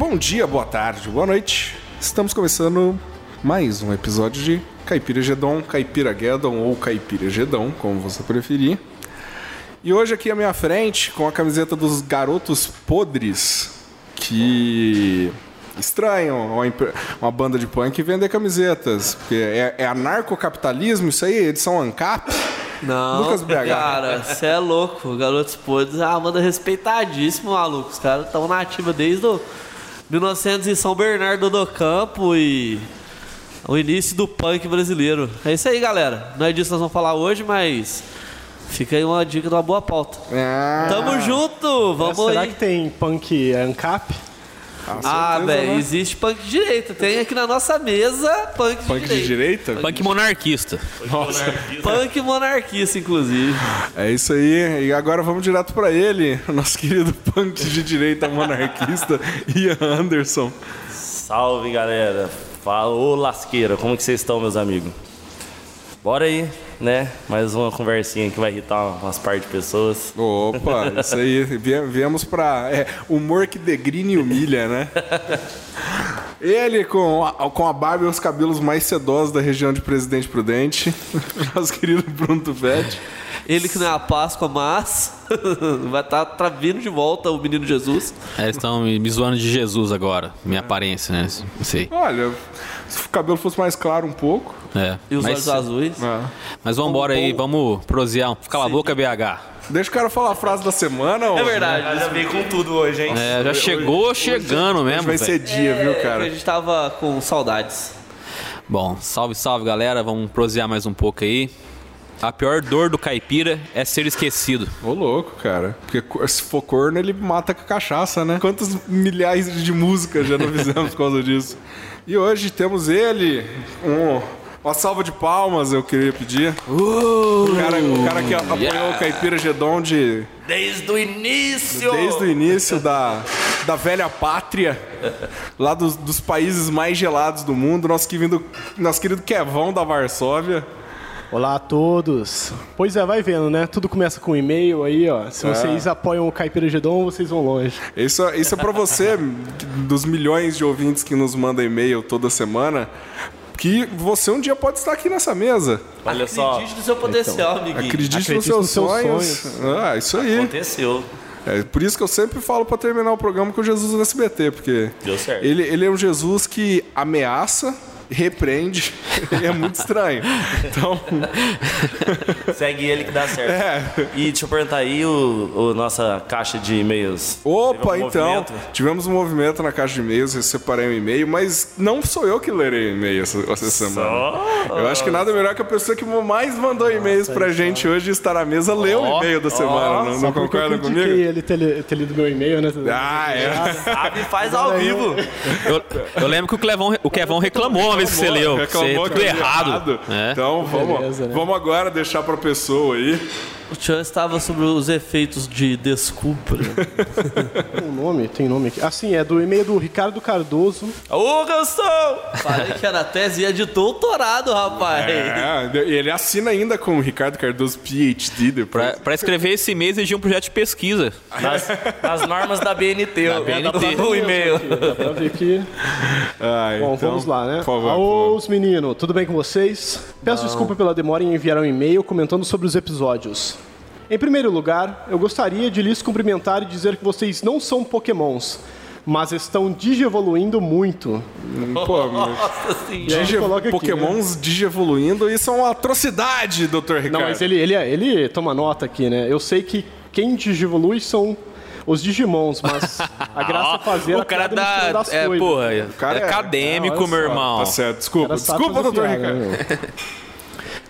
bom dia, boa tarde, boa noite. Estamos começando mais um episódio de Caipira Gedon, Caipira Guedon ou Caipira Gedon, como você preferir. E hoje aqui à minha frente, com a camiseta dos Garotos Podres, que estranham uma, uma banda de punk vender camisetas. Porque é, é anarcocapitalismo isso aí? Edição ANCAP? Não, Lucas BH. cara, você é louco. Garotos Podres é uma banda respeitadíssima, maluco. Os caras estão na ativa desde o 1900 em São Bernardo do Campo e o início do punk brasileiro. É isso aí, galera. Não é disso que nós vamos falar hoje, mas fica aí uma dica de uma boa pauta. Ah, Tamo junto, vamos Será aí. que tem punk ANCAP? Ah, certeza, velho, né? existe punk de direita. Tem aqui na nossa mesa punk de Punk de direita. direita? Punk monarquista. Nossa. Punk monarquista, inclusive. É isso aí. E agora vamos direto pra ele, o nosso querido punk de direita monarquista, Ian Anderson. Salve galera, fala ô lasqueira, como que vocês estão meus amigos? Bora aí, né? Mais uma conversinha que vai irritar umas par de pessoas. Opa, isso aí. Vie- Viemos pra. É, humor que degrine e humilha, né? Ele com a, com a barba e os cabelos mais sedosos da região de Presidente Prudente, nosso querido Bruno Tufete. Ele que não é a Páscoa, mas vai estar tá, vindo de volta o menino Jesus. É, Eles estão me, me zoando de Jesus agora. Minha aparência, né? Não sei. Olha, se o cabelo fosse mais claro um pouco. É. E os mas, olhos azuis. é. mas vamos embora aí, vamos prosear. Cala a boca, BH. Deixa o cara falar a frase da semana. É verdade. Já veio com tudo hoje, hein? É, já chegou chegando Hoje mesmo. vai velho. ser dia, viu, É, cara? a gente tava com saudades. Bom, salve, salve, galera. Vamos prosear mais um pouco aí. A pior dor do caipira é ser esquecido. Ô, louco, cara. Porque se for corno, ele mata com a cachaça, né? Quantas milhares de músicas já não fizemos por causa disso? E hoje temos ele, um, uma salva de palmas, eu queria pedir. o, cara, o cara que apoiou o Caipira Gedon de, Desde o início! desde o início da, da velha pátria, lá dos, dos países mais gelados do mundo, nosso querido, nosso querido Kevão da Varsóvia. Olá a todos. Pois é, vai vendo, né? Tudo começa com um e-mail aí, ó. Se vocês apoiam o Caipira Gedon, vocês vão longe. Isso, isso é pra você, dos milhões de ouvintes que nos mandam e-mail toda semana, que você um dia pode estar aqui nessa mesa. Olha só, Acredite no seu potencial, amiguinho. Acredite, nos Acredite seus nos seus sonhos. sonhos. Ah, isso aí. aconteceu. É por isso que eu sempre falo pra terminar o programa com o Jesus do SBT, porque Deu certo. ele, ele é um Jesus que ameaça, repreende, e é muito estranho. Então, Segue ele que dá certo. é. E deixa eu perguntar aí o, o nossa caixa de e-mails. Opa, então, movimento? tivemos um movimento na caixa de e-mails, eu separei um e-mail, mas não sou eu que lerei e-mail essa, essa semana. Eu acho que nada melhor que a pessoa que mais mandou e-mails pra gente hoje estar na mesa ler o e-mail da semana. Não, não Só porque concorda eu comigo? ele ter, ter lido meu e-mail, né? Ah, é. Sabe, faz ao vivo. Eu, eu lembro que o Clevão, o Kevão reclamou vez que você leu. Você Reclamou tudo que eu li errado. É. Então vamos, Beleza, né? vamos agora deixar pra pessoa aí. O Tchan estava sobre os efeitos de desculpa. Tem um nome? Tem nome aqui. Ah, sim, é do e-mail do Ricardo Cardoso. Ô, Gastão! Falei que era tese ia de doutorado, rapaz. É, e ele assina ainda com o Ricardo Cardoso PhD depois. Pra, pra escrever esse mês, exigia um projeto de pesquisa. Nas, nas normas da BNT. Da BNT. O e-mail. Dá pra ver aqui. Ai, Bom, então, vamos lá, né? Por favor. Alô, os meninos, tudo bem com vocês? Peço desculpa pela demora em enviar um e-mail comentando sobre os episódios. Em primeiro lugar, eu gostaria de lhes cumprimentar e dizer que vocês não são pokémons, mas estão digievoluindo muito. Pô, meu, Nossa senhora. Aqui, pokémons digievoluindo, isso é uma atrocidade, Dr. Ricardo. Não, mas ele, ele, ele toma nota aqui, né? Eu sei que quem digievolui são os Digimons, mas a graça é fazer o a cara piada misturando dá. as É, coisas. porra, cara é é- acadêmico, é, meu irmão. Tá certo, desculpa. Desculpa, piada, Ricardo. né?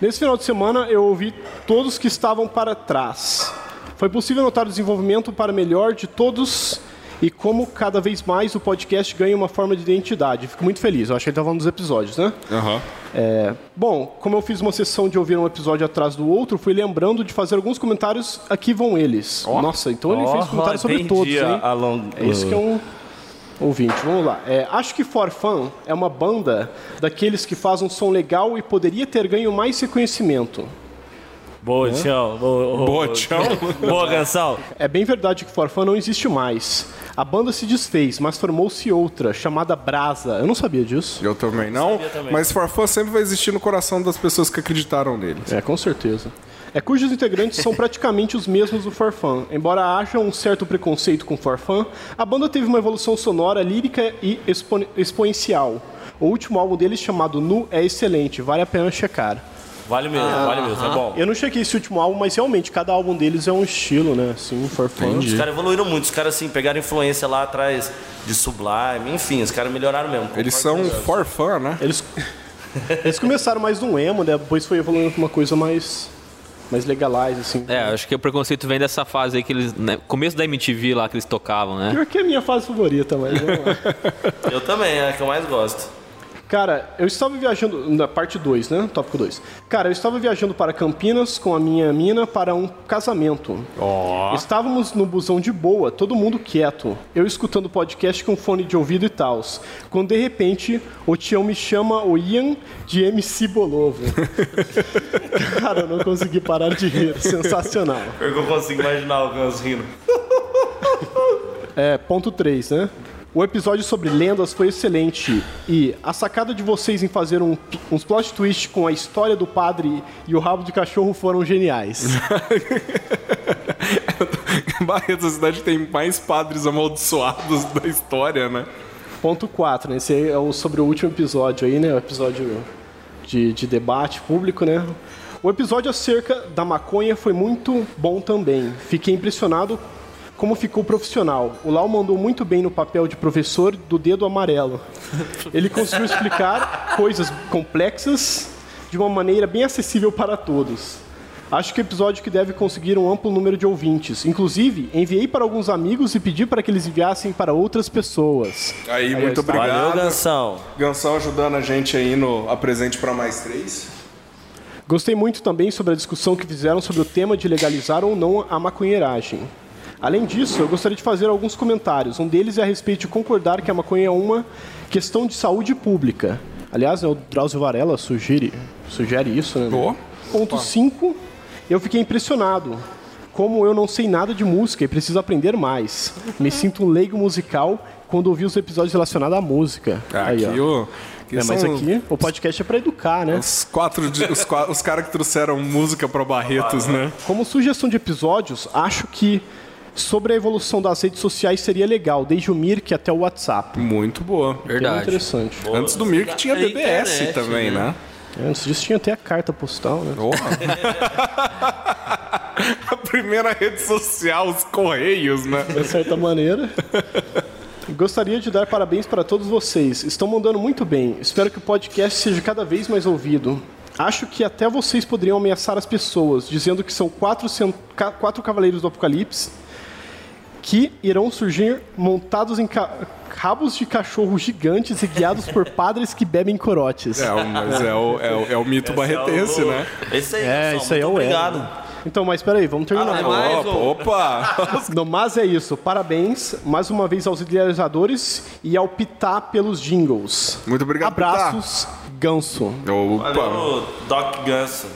Nesse final de semana, eu ouvi todos que estavam para trás. Foi possível notar o desenvolvimento para melhor de todos e como cada vez mais o podcast ganha uma forma de identidade. Fico muito feliz. Eu acho que ele tá falando dos episódios, né? Aham. É, bom, como eu fiz uma sessão de ouvir um episódio atrás do outro, fui lembrando de fazer alguns comentários. Aqui vão eles. Nossa, então ele fez comentários sobre entendi todos, hein? long- É isso que é um ouvinte. Vamos lá. É, acho que For Fun é uma banda daqueles que faz um som legal e poderia ter ganho mais reconhecimento. Boa, Tião. Boa, Boa, Tião. Boa, Gansão. É bem verdade que Forfã não existe mais. A banda se desfez, mas formou-se outra, chamada Brasa. Eu não sabia disso. Eu também não, também. mas Farfã sempre vai existir no coração das pessoas que acreditaram nele. É, com certeza. É cujos integrantes são praticamente os mesmos do Forfã. Embora haja um certo preconceito com Forfã, a banda teve uma evolução sonora, lírica e expo- exponencial. O último álbum deles, chamado Nu, é excelente, vale a pena checar. Vale mesmo, vale mesmo, é bom. Eu não chequei esse último álbum, mas realmente cada álbum deles é um estilo, né? Assim, Forfã. Os caras evoluíram muito, os caras assim, pegaram influência lá atrás de Sublime, enfim, os caras melhoraram mesmo. Eles são Farfã, né? Eles, eles começaram mais no emo, né? Depois foi evoluindo pra uma coisa mais, mais legalize, assim. É, acho que o preconceito vem dessa fase aí que eles. Né, começo da MTV lá que eles tocavam, né? Pior que é a minha fase favorita, mas vamos lá. Eu também, é a que eu mais gosto. Cara, eu estava viajando. Na parte 2, né? Tópico 2. Cara, eu estava viajando para Campinas com a minha mina para um casamento. Estávamos no busão de boa, todo mundo quieto. Eu escutando podcast com fone de ouvido e tal. Quando de repente o Tião me chama o Ian de MC Bolovo. Cara, eu não consegui parar de rir. Sensacional. Eu consigo imaginar o Gans rindo. É, ponto 3, né? O episódio sobre lendas foi excelente e a sacada de vocês em fazer um, uns plot twist com a história do padre e o rabo de cachorro foram geniais. Barreto, a cidade tem mais padres amaldiçoados da história, né? Ponto 4, né? Esse é o, sobre o último episódio aí, né? O episódio de, de debate público, né? O episódio acerca da maconha foi muito bom também. Fiquei impressionado como ficou profissional. O Lau mandou muito bem no papel de professor do dedo amarelo. Ele conseguiu explicar coisas complexas de uma maneira bem acessível para todos. Acho que é episódio que deve conseguir um amplo número de ouvintes. Inclusive, enviei para alguns amigos e pedi para que eles enviassem para outras pessoas. Aí, muito está. obrigado. Valeu, Gansão. Gansão ajudando a gente aí no Apresente para Mais Três. Gostei muito também sobre a discussão que fizeram sobre o tema de legalizar ou não a maconheiragem. Além disso, eu gostaria de fazer alguns comentários. Um deles é a respeito de concordar que a maconha é uma questão de saúde pública. Aliás, né, o Drauzio Varela sugere, sugere isso, né? Boa. Ponto 5, eu fiquei impressionado. Como eu não sei nada de música e preciso aprender mais. Me sinto um leigo musical quando ouvi os episódios relacionados à música. Aí, aqui, ó. o, aqui É, mas são aqui o podcast é para educar, né? os quatro, de- os, os caras que trouxeram música para Barretos, né? Como sugestão de episódios, acho que sobre a evolução das redes sociais seria legal, desde o Mirk até o WhatsApp. Muito boa. Bem Verdade. interessante. Antes do Mirk tinha A BBS internet, também, né? É, Antes disso tinha até a carta postal, né? a primeira rede social, os Correios, né? De certa maneira. Gostaria de dar parabéns para todos vocês. Estão mandando muito bem. Espero que o podcast seja cada vez mais ouvido. Acho que até vocês poderiam ameaçar as pessoas, dizendo que são quatro, quatro cavaleiros do Apocalipse que irão surgir montados em ca- rabos de cachorro gigantes e guiados por padres que bebem corotes. É, o- mas é o, é o, é o mito barretense, né? Esse aí, É, isso aí é o obrigado. Ego. Então, mas peraí, vamos terminar. Ah, é mais Opa, um. opa! Não, mas é isso. Parabéns mais uma vez aos idealizadores e ao Pitá pelos jingles. Muito obrigado, Abraços, Ganso. Opa! Valeu, Doc Ganso.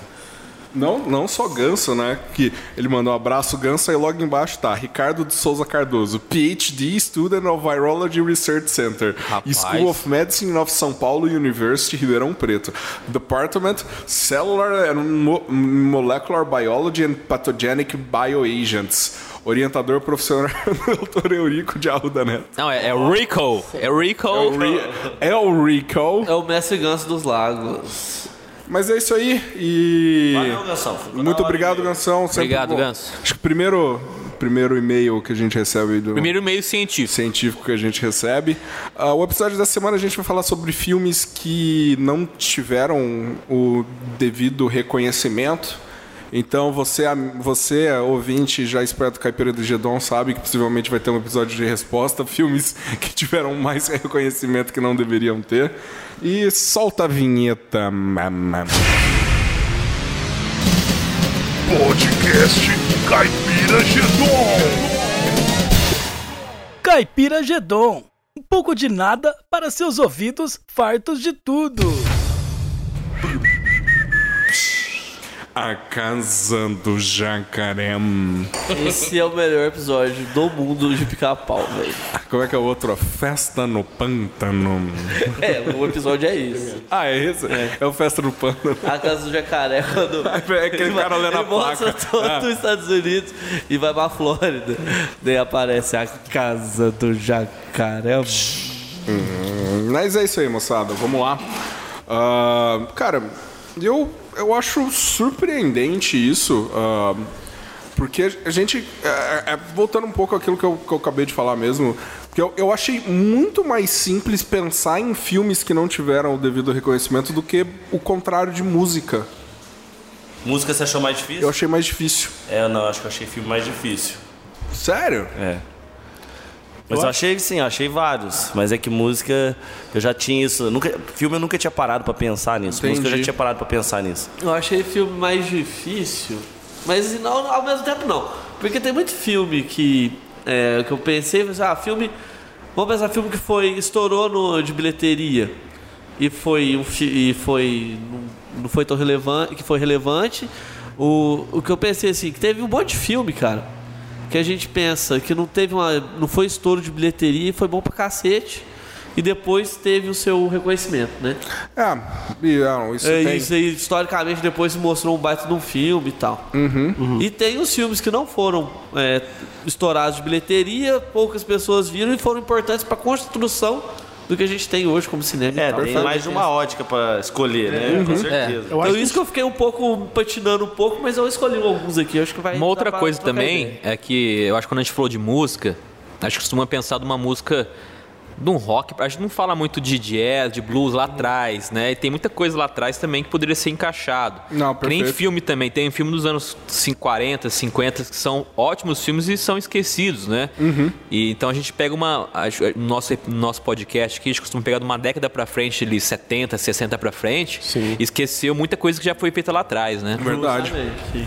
Não, não só Ganso, né? Que ele mandou um abraço Ganso e logo embaixo tá Ricardo de Souza Cardoso, PhD, Student of Virology Research Center, Rapaz. School of Medicine of São Paulo University, Ribeirão Preto, Department Cellular and Mo- Molecular Biology and Pathogenic Bioagents, orientador profissional Dr. Eurico de Arruda Neto. Não, é, é Rico. É Rico. É o, Ri- é o Rico. É o mestre ganso dos lagos. Mas é isso aí e. Valeu, Gansão. Muito obrigado. Gansão. Sempre Obrigado, bom. Ganso. Acho que o primeiro, primeiro e-mail que a gente recebe do Primeiro meio científico. científico que a gente recebe. Ah, o episódio da semana a gente vai falar sobre filmes que não tiveram o devido reconhecimento. Então você, você ouvinte já esperto Caipira do Gedon, sabe que possivelmente vai ter um episódio de resposta. Filmes que tiveram mais reconhecimento que não deveriam ter. E solta a vinheta. Podcast Caipira Gedon. Caipira Gedon. Um pouco de nada para seus ouvidos fartos de tudo. A Casa do Jacaré. Esse é o melhor episódio do mundo de pica-pau, velho. Como é que é o outro? A Festa no Pântano. É, o episódio é isso. Ah, é esse? É, o Festa no Pântano. A casa do jacaré quando. É aquele ele cara ele a mostra placa. todo Ah. os Estados Unidos e vai pra Flórida. Daí aparece a casa do jacaré. Mas é isso aí, moçada. Vamos lá. Ah, cara, eu, eu acho surpreendente isso. ah, porque a gente. é, é, voltando um pouco àquilo que eu, que eu acabei de falar mesmo. Porque eu, eu achei muito mais simples pensar em filmes que não tiveram o devido reconhecimento do que o contrário de música. Música você achou mais difícil? Eu achei mais difícil. É, não, acho que eu achei filme mais difícil. Sério? É. Mas eu, achei sim, eu achei vários. Mas é que música, eu já tinha isso. Nunca, filme eu nunca tinha parado pra pensar nisso. Música eu já Entendi. tinha parado pra pensar nisso. Eu achei filme mais difícil, mas não, ao mesmo tempo não. Porque tem muito filme que, é, que eu pensei, mas, ah, filme. Vamos pensar filme que foi. estourou no, de bilheteria. E foi um e foi. Não, não foi tão relevante. Que foi relevante. O, o que eu pensei assim, que teve um monte de filme, cara. Que a gente pensa que não teve uma. não foi estouro de bilheteria e foi bom pra cacete. E depois teve o seu reconhecimento, né? É, e, não, isso É, tem. isso aí, historicamente, depois se mostrou um baita de um filme e tal. E tem os filmes que não foram é, estourados de bilheteria, poucas pessoas viram e foram importantes para a construção do que a gente tem hoje como cinema. É, e tal. tem mais de uma ótica pra escolher, né? Com certeza. Eu Então acho isso que eu fiquei um pouco patinando um pouco, mas eu escolhi alguns aqui, acho que vai Uma outra coisa também ideia. é que eu acho que quando a gente falou de música, a gente costuma pensar de uma música de um rock. A gente não fala muito de jazz, de blues lá atrás, né? E tem muita coisa lá atrás também que poderia ser encaixado. Não, Que nem perfeito. filme também. Tem filme dos anos 40, 50 que são ótimos filmes e são esquecidos, né? Uhum. E então a gente pega uma. a- No nosso, no nosso podcast aqui, a gente costuma pegar de uma década pra frente, ali, 70, 60 pra frente, Sim. e esqueceu muita coisa que já foi feita lá atrás, né? Verdade.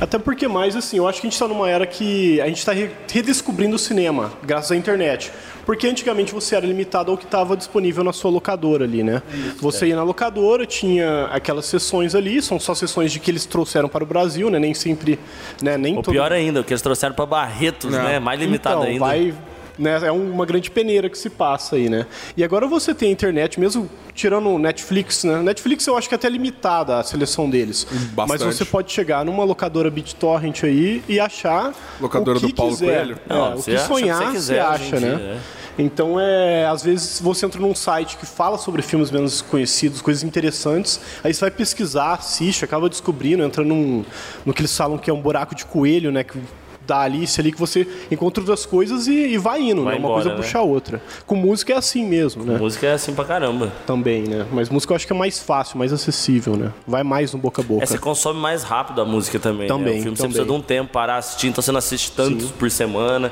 Até porque mais assim, eu acho que a gente está numa era que a gente está redescobrindo o cinema, graças à internet. Porque antigamente você era limitado ao que estava disponível na sua locadora ali, né? você ia na locadora, tinha aquelas sessões ali, são só sessões de que eles trouxeram para o Brasil, né? Nem sempre, né? Nem O todo- pior ainda, o que eles trouxeram pra Barretos, Não. né? Mais limitado então, ainda. Vai, né, é uma grande peneira que se passa aí, né? E agora você tem a internet, mesmo tirando o Netflix, né? Netflix eu acho que é até limitada a seleção deles. Bastante. Mas você pode chegar numa locadora BitTorrent aí e achar Locadora o que do Paulo quiser. Coelho? É, Não, o você que acha o que sonhar, você você, quiser hoje acha, né? dia, é. Então, é, às vezes você entra num site que fala sobre filmes menos conhecidos, coisas interessantes, aí você vai pesquisar, assiste, acaba descobrindo, entra num, no que eles falam que é um buraco de coelho, né? Que da Alice ali, que você encontra outras coisas e, e vai indo, Vai né? Uma embora, coisa né? puxa a outra. Com música é assim mesmo, né? Música é assim pra caramba. Também, né? Mas música eu acho que é mais fácil, mais acessível, né? Vai mais no boca a boca. É, você consome mais rápido a música também. Também, né? O filme você também. precisa de um tempo para assistir, então você não assiste tantos por semana.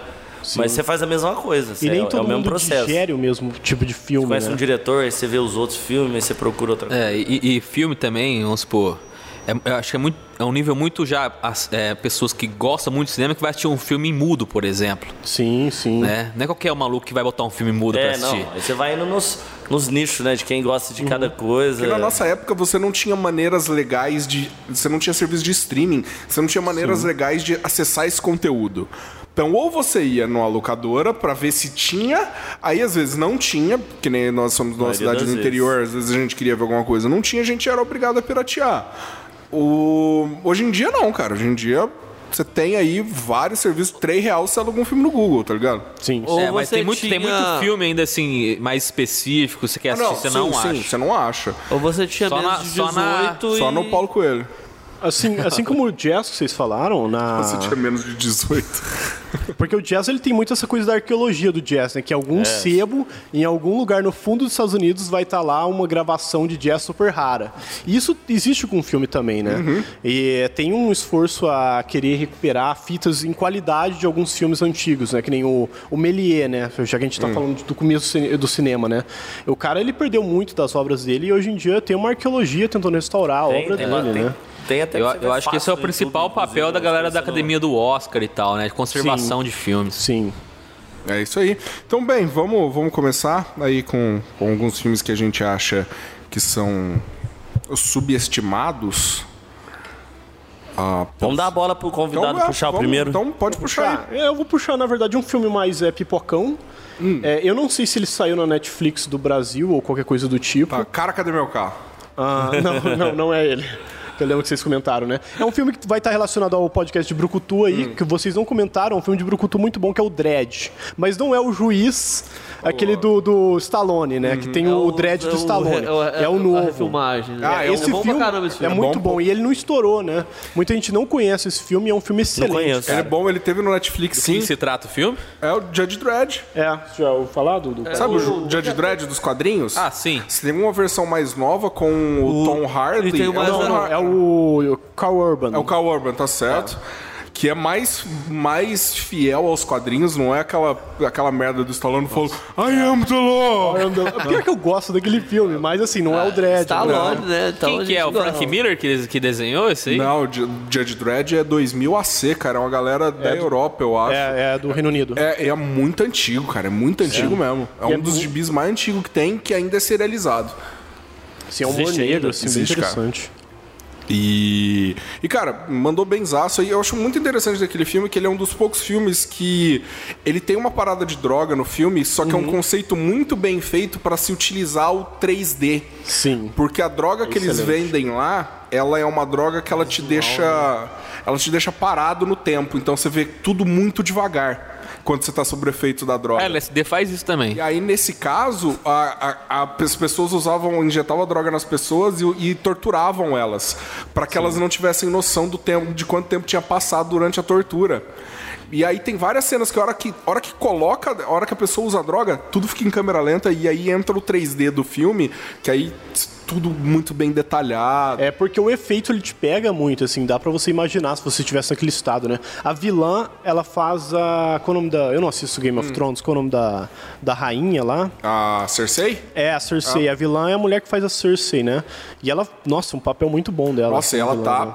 Mas você faz a mesma coisa. E você- nem é, todo é o mesmo mundo processo. digere o mesmo tipo de filme, Conhece né? um diretor, aí você vê os outros filmes, aí você procura outra coisa. É, e, e filme também, vamos supor. é- eu acho que é, muito, é um nível muito já. as- é, pessoas que gostam muito de cinema que vai assistir um filme mudo, por exemplo. Sim, sim. Né? Não é qualquer maluco que vai botar um filme mudo pra É, assistir. não. Aí você vai indo nos, nos nichos, né? De quem gosta de Uhum. cada coisa. Porque na nossa época você não tinha maneiras legais de. Você não tinha serviço de streaming, você não tinha maneiras legais de acessar esse conteúdo. Então, ou você ia numa locadora pra ver se tinha, aí às vezes não tinha, que nem nós somos numa Maioria cidade do interior, às vezes a gente queria ver alguma coisa, não tinha, a gente era obrigado a piratear. O... Hoje em dia não, cara. Hoje em dia você tem aí vários serviços, 3 reais você aluga um filme no Google, tá ligado? Sim. Ou É, mas você tem muito, tem tinha- muito filme ainda assim, mais específico, você quer assistir, você não sim, acha. sim, você não acha. Ou você tinha Só menos na- de só 18 na- e... Só no Paulo Coelho. Assim, assim como o jazz que vocês falaram, na... Você tinha menos de 18. porque o jazz ele tem muito essa coisa da arqueologia do jazz, né? Que algum sebo, em algum lugar no fundo dos Estados Unidos, vai estar lá uma gravação de jazz super rara. E isso existe com o filme também, né? E eh, tem um esforço a querer recuperar fitas em qualidade de alguns filmes antigos, né? Que nem o, o Méliès, né? Já que a gente tá falando do começo do cine- do cinema, né? O cara, ele perdeu muito das obras dele e hoje em dia tem uma arqueologia tentando restaurar a Tem, obra tem, dele, tem, né? tem até Eu, eu acho que esse é o principal YouTube, papel da galera da academia do Oscar e tal, né? De conservação de filmes. Sim. É isso aí. Então, bem, vamos, vamos começar aí com, com alguns filmes que a gente acha que são subestimados. Ah, Vamos dar a bola pro convidado é, puxar o vamos- primeiro. Então pode puxar. Tá, eu vou puxar, na verdade, um filme mais é, pipocão. Hum. É, eu não sei se ele saiu na Netflix do Brasil ou qualquer coisa do tipo. Tá, cara, cadê meu carro? Ah, não, não, não é ele. Eu lembro que vocês comentaram, né? É um filme que vai estar relacionado ao podcast de Brucutu aí, Hum. que vocês não comentaram. É um filme de Brucutu muito bom, que é o Dredd. Mas não é o juiz, aquele do, do Stallone, né? Que tem o, Dredd do Stallone. É, o A novo. refilmagem. né? Ah, é, é esse bom filme pra caramba esse é filme. muito bom, bom, e ele não estourou, né? Muita gente não conhece esse filme, é um filme excelente. conheço. Ele é bom, ele teve no Netflix sim. que se trata o filme? É o Judge Dredd. É, você já ouviu falar do... do- Sabe o, Ju- Judge Dredd dos quadrinhos? Ah, sim. Você tem uma versão mais nova com o, Tom Hardy. ele tem uma- é, o Não, Tom não, é o, o Carl Urban. é o Carl Urban, tá certo. Que é mais, mais fiel aos quadrinhos, não é aquela, aquela merda do Stallone falando I am the law! Pior que eu gosto daquele filme, mas assim, não é o Dredd. Stallone, né? né? Então, Quem que é? O Frank gosta. Miller que, que desenhou esse aí? Não, o Ju- Judge Dredd é 2000 AC, cara. É uma galera da Europa, eu acho. É, é do Reino Unido. É, é muito antigo, cara. É muito antigo mesmo. É E um é dos mu- gibis mais antigos que tem, que ainda é serializado. Assim, é um humor Existe negro, assim, Existe, bem cara. E, e cara, mandou benzaço aí. Eu acho muito interessante daquele filme que ele é um dos poucos filmes que ele tem uma parada de droga no filme, só que é um conceito muito bem feito para se utilizar o 3D. Sim. Porque a droga que eles vendem lá, ela é uma droga que ela te deixa, ela te deixa parado no tempo. Então você vê tudo muito devagar quando você tá sob o efeito da droga. É, LSD faz isso também. E aí, nesse caso, a- a- a- as pessoas usavam, injetavam a droga nas pessoas e, e torturavam elas, para que elas não tivessem noção do tempo, de quanto tempo tinha passado durante a tortura. E aí tem várias cenas que a hora que, a hora que coloca, a hora que a pessoa usa a droga, tudo fica em câmera lenta e aí entra o 3D do filme, que aí tudo muito bem detalhado. É porque o efeito ele te pega muito, assim, dá pra você imaginar se você estivesse naquele estado, né? A vilã, ela faz a. Qual é o nome da. Eu não assisto Game Hum. of Thrones, qual é o nome da, da rainha lá? A Cersei? É, a Cersei. A vilã é a mulher que faz a Cersei, né? E ela, nossa, um papel muito bom dela. Nossa, ela vilã, né?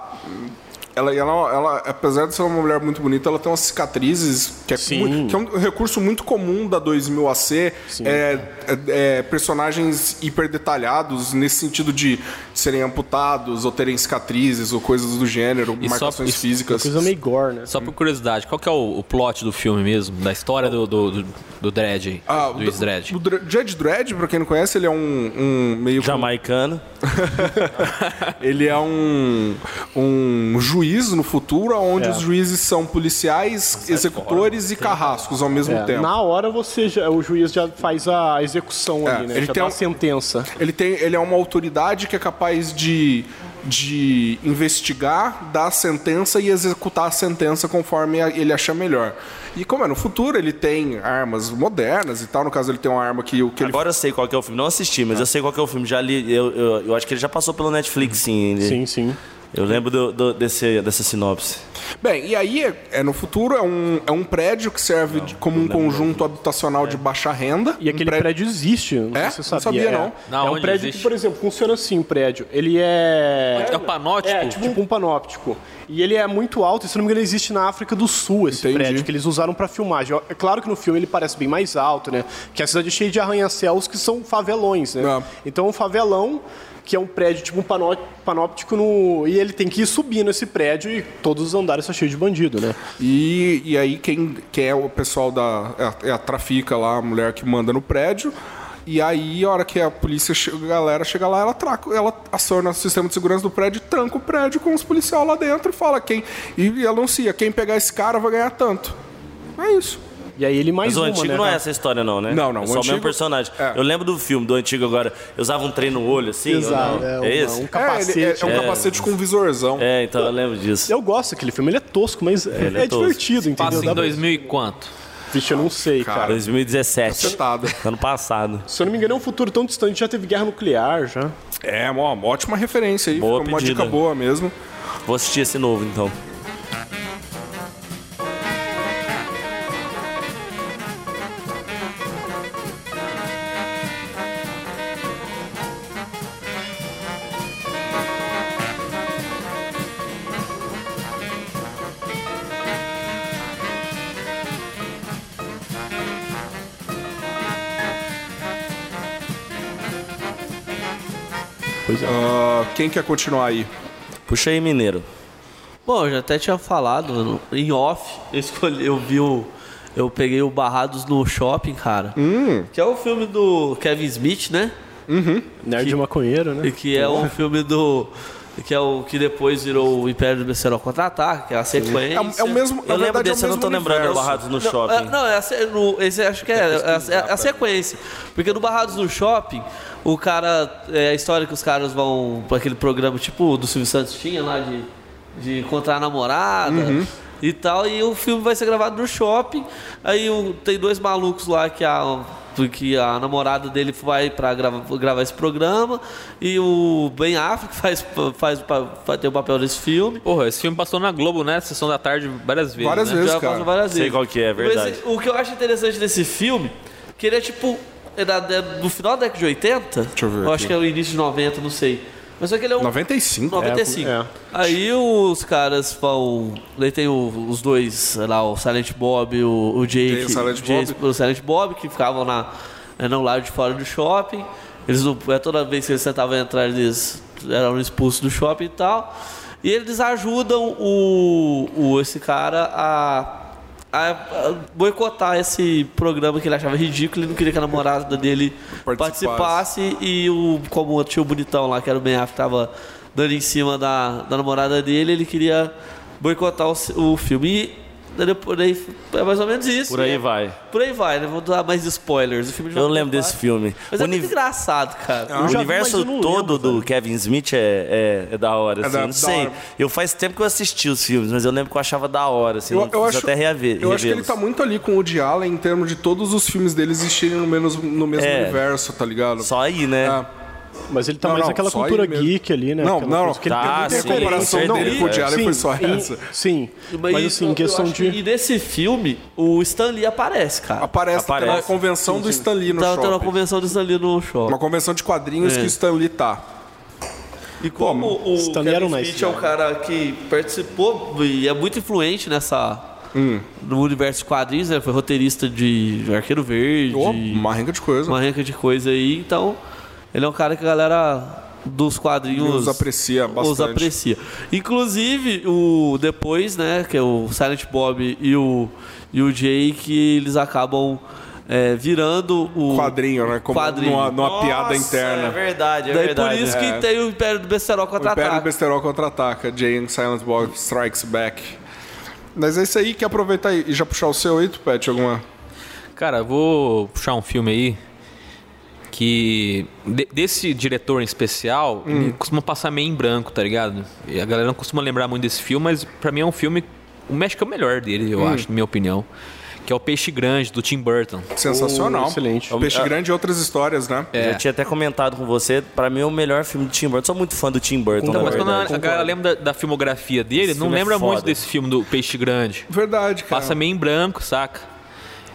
Ela, ela, ela, apesar de ser uma mulher muito bonita, ela tem umas cicatrizes, que é, Sim. mu- que é um recurso muito comum da 2000 AC. É, é- é personagens hiper detalhados, nesse sentido de serem amputados, ou terem cicatrizes, ou coisas do gênero, E só- marcações isso- físicas. Coisa meio gore, né? Só por curiosidade, qual que é o, o plot do filme mesmo? Da história do, do, do, do Dredd? Ah, do Luiz Dredd. O Judge Dredd, pra quem não conhece, ele é um, um meio. Jamaicano. Ele é um, um juiz no futuro, onde É. os juízes são policiais, executores e carrascos ao mesmo É, tempo. na hora você já, o juiz já faz a execução É, ali, né? ele já tem dá um- a sentença. Ele, tem, ele é uma autoridade que é capaz de, de investigar, dar a sentença e executar a sentença conforme ele achar melhor. E como é no futuro, ele tem armas modernas e tal. No caso, ele tem uma arma que o que ele Agora eu sei qual que é o filme. Não assisti, mas eu sei qual que é o filme. Já li. Eu, eu, eu acho que ele já passou pelo Netflix, sim. Ele- Sim, sim. Eu lembro do, do- desse, dessa sinopse. Bem, e aí é, é no futuro, é um, é um prédio que serve de- como um conjunto habitacional de baixa renda. E Um aquele prédio, existe, não É? sei se você Não sabia. sabia, é. não. Não, é um prédio existe? que, por exemplo, funciona assim o prédio. Ele é... É o panótipo? É, tipo, um panóptico. E ele é muito alto, e se não me engano, ele existe na África do Sul, esse Entendi. prédio, que eles usaram pra filmagem. É claro que no filme ele parece bem mais alto, né? Que a cidade é cheia de arranha-céus que são favelões, né? É. Então, um favelão, que é um prédio tipo um panó- panóptico, no... e ele tem que ir subindo esse prédio e todos os andares estão cheios de bandido, né? E, e aí quem, quem é o pessoal da. É a, é a trafica lá, a mulher que manda no prédio. E aí, a hora que a polícia, a galera chega lá, ela, traca, ela aciona o sistema de segurança do prédio, tranca o prédio com os policiais lá dentro e fala quem. E anuncia, quem pegar esse cara vai ganhar tanto. É isso. E aí ele mais Mas o uma, antigo né? não é essa história, não, né? Não, não, É o só o antigo- mesmo personagem. é. Eu lembro do filme, do antigo agora. Eu usava um trem no olho, assim. ou Exato, não? é, É, uma- esse? um É, capacete. ele é, é um É. capacete com visorzão. É, então eu lembro disso. Eu gosto daquele filme, ele é tosco, mas é, Ele é é tosco. divertido, entendeu? Passa em pra- 2000 e quanto? Vixe, eu não sei, cara. 2017. Acertado. Ano passado. Se eu não me engano, é um futuro tão distante, já teve guerra nuclear, já. É, uma, uma ótima referência aí. Boa uma pedida. dica boa mesmo. Vou assistir esse novo, então. Quem quer continuar aí? Puxa aí, mineiro. Bom, eu já até tinha falado no- em off. Eu escolhi, eu vi o. Eu peguei o Barrados no Shopping, cara. Que é o filme do Kevin Smith, né? Nerd de maconheiro, né? E que é um filme do. Que é o que depois virou o Império do Besterol Contra-Ataque, que é a sequência. É, é o mesmo. na Eu lembro verdade, é o desse, eu não tô lembrando do universo. Barrados no Não, Shopping. é, não, é a, se- no, esse acho que é, é, a- é a sequência. Porque no Barrados no Shopping, o cara. É a história que os caras vão para aquele programa tipo do Silvio Santos tinha lá de, de encontrar a namorada e tal. E o filme vai ser gravado no shopping. Aí o- tem dois malucos lá que a. Que a namorada dele vai pra gravar, gravar esse programa e o Ben Affleck faz, faz, faz, tem o papel desse filme. Porra, esse filme passou na Globo, né? Sessão da tarde várias vezes. Várias né? vezes. Já cara. passou várias Sei vezes. qual que é, Mas, verdade. o que eu acho interessante desse filme, que ele é tipo. É da, é do final da década de 80. Deixa eu ver acho aqui. que é o início de 90, não sei. Mas só que ele é um. 95? 95. É, é. Aí os caras vão. Daí tem o- os dois, lá, o Silent Bob e o, o Jake. Tem o Silent Jake- Bob. O Silent Bob, que ficavam na, é, no lado de fora do shopping. Eles não- é, toda vez que eles tentavam entrar, eles eram expulsos do shopping e tal. E eles ajudam o, o, esse cara a, a- boicotar esse programa que ele achava ridículo. Ele não queria que a namorada dele Participasse. participasse. E o, como o tio bonitão lá, que era o Ben Affleck, tava dando em cima da, da namorada dele, ele queria boicotar o, o filme. E depois, daí é mais ou menos isso. Por aí E é- vai. Por aí vai, né? Vou dar mais spoilers. O filme de Eu lembro 94. desse filme. Mas O é muito engraçado, cara. O já vi, universo não todo lembro, do Kevin Smith é, é, é da hora, assim. da- não sei. hora. Eu faz tempo que eu assisti os filmes, mas eu lembro que eu achava da hora, assim. Eu, não eu acho, até reaver. eu acho que ele tá muito ali com o Woody Allen em termos de todos os filmes dele existirem no mesmo, no mesmo É. universo, tá ligado? Só aí, né? É. Mas ele tá Não, mais não, naquela cultura ele geek ali, né? Não, Aquela não, coisa que ele tá, tem muita sim, A comparação com dele com o certeza. Allen foi só e- essa. Sim, Mas, mas assim, eu- em questão eu de... que- E nesse filme, o Stan Lee aparece, cara. Aparece, Aparece. naquela convenção do Stan Lee no Tá tendo uma shopping. convenção do Stan Lee no show. Uma convenção de quadrinhos É. que o Stan Lee tá. E como o Stan Lee Kevin era um nice Smith é um cara que participou e é muito influente nessa... Hum. No universo de quadrinhos, né? Foi roteirista de Arqueiro Verde, Oh, uma renca de coisa. uma renca de coisa aí. Então, ele é um cara que a galera dos quadrinhos Os aprecia os bastante. aprecia. Inclusive, o depois, né, que é o Silent Bob e o, e o Jake, eles acabam é, virando o Quadrinho, né? Como Quadrinho. numa, numa piada Nossa, interna. É verdade, é Daí verdade. por isso é. que tem o Império do Besterol O Império do contra-ataque. Besterol contra-ataca. Jay and Silent Bob Strikes Back. Mas é isso aí, quer aproveitar aí e já puxar o seu aí, pede alguma... Cara, eu vou puxar um filme aí que de- desse diretor em especial ele costuma passar meio em branco, tá ligado? E a galera não costuma lembrar muito desse filme, mas pra mim é um filme o México é o melhor dele, eu acho, na minha opinião, que é o Peixe Grande do Tim Burton. Sensacional. Oh, excelente. Peixe Ah. Grande e outras histórias, né? Já tinha até comentado com você, pra mim é o melhor filme do Tim Burton. Sou muito fã do Tim Burton, Então, mas quando a, a galera lembra da, da filmografia dele, Esse não é lembra muito foda. desse filme do Peixe Grande. Verdade, cara. Passa meio em branco, saca?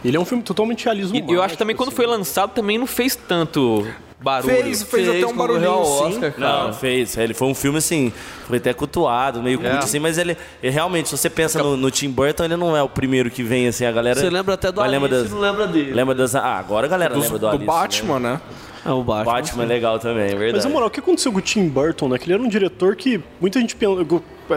Ele é um filme totalmente realismo E eu acho que também quando foi lançado também não fez tanto barulho. Fez, fez até um barulhinho, ao sim. Oscar, cara. Não, fez. Ele foi um filme assim, foi até cultuado, meio É. culto assim, mas ele, ele realmente, se você pensa no, no Tim Burton, ele não é o primeiro que vem assim, a galera. Você lembra até do vai lembra Alice, das, não lembra dele. lembra das. Ah, agora a galera Dos- lembra do, do Alice, Batman, Né? né? É o Batman. Batman é legal também, é verdade. Mas na moral, o que aconteceu com o Tim Burton, né? Que ele era um diretor que muita gente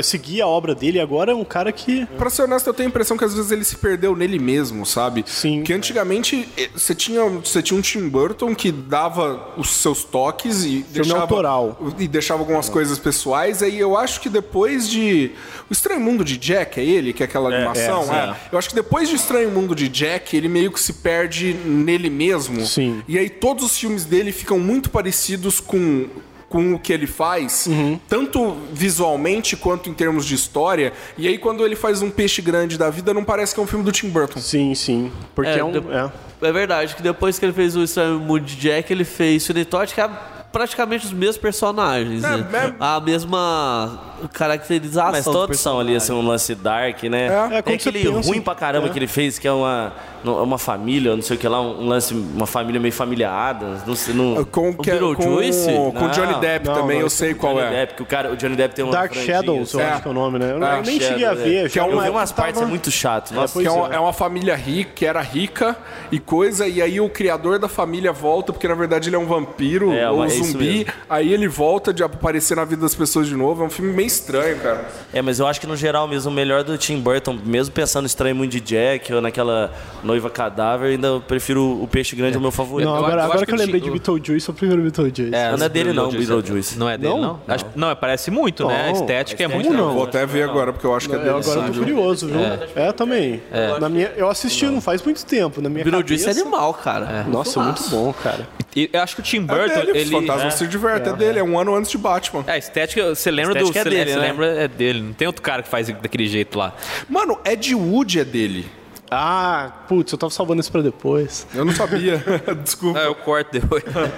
seguia a obra dele e agora é um cara que. Pra ser honesto, eu tenho a impressão que às vezes ele se perdeu nele mesmo, sabe? Sim. Que antigamente eh, você tinha, você tinha um Tim Burton que dava os seus toques e deixava, autoral. e deixava algumas coisas pessoais. Aí eu acho que depois de. O Estranho Mundo de Jack, é ele, que é aquela animação? sim. é. Eu acho que depois de Estranho Mundo de Jack, ele meio que se perde nele mesmo. Sim. E aí todos os filmes dele ficam muito parecidos com. Com o que ele faz, tanto visualmente quanto em termos de história. E aí, quando ele faz um peixe grande da vida, não parece que é um filme do Tim Burton. Sim, sim. Porque é, É, um. de- é. É verdade, que depois que ele fez o Mundo de Jack, ele fez Sweeney Todd, que é praticamente os mesmos personagens, É, né? é- A mesma caracterização. Mas do todos são ali, assim, um lance dark, né? É, quando você aquele pensa- ruim pra caramba é. que ele fez, que é uma. Não- uma família, não sei o que lá, um lance, uma família meio familiada. Não sei, não, Com, que, é- Beetlejuice? com, com Não, Johnny Depp não, também, não, eu sei qual Johnny é. Depp, que o, cara, o Johnny Depp tem uma Dark Shadows, eu É. acho que é o nome, né? Eu, Dark nem cheguei a ver. é. já eu uma vi época umas partes tava- é muito chato. Nossa, pois Que é, uma, é. é uma família rica, que era rica e coisa, e aí o criador da família volta, porque na verdade ele é um vampiro É, ou é isso zumbi, aí ele volta de aparecer na vida das pessoas de novo. É um filme meio estranho, cara. É, mas eu acho que no geral mesmo, o melhor do Tim Burton, mesmo pensando em Estranho Mundo de Jack ou naquela noiva cadáver, ainda eu prefiro o Peixe Grande, é o meu favorito. Não, Eu- agora, eu agora acho que eu lembrei de Beetlejuice, eu prefiro Beetlejuice. Não é dele não, Beetlejuice. Beetlejuice. Não é dele, Não? não? Acho- Não, parece muito, né? A Não. estética é muito. Não? Vou até ver agora, porque eu acho que é Eu dele. agora eu tô viu? curioso, viu? É, também. Na minha, eu assisti não faz muito tempo. Na minha Beetlejuice é cabeça... animal, cara. Nossa, muito bom, cara. E eu acho que o Tim É Burton, ele. fantasmas se divertem, é dele, é um ano antes de Batman. É, a estética, você lembra A do. estética é você dele, você né? lembra é dele. Não tem outro cara que faz daquele jeito lá. Mano, Ed Wood é dele. Ah, putz, eu tava salvando isso pra depois. Eu não sabia. Desculpa. Ah, eu corto depois. não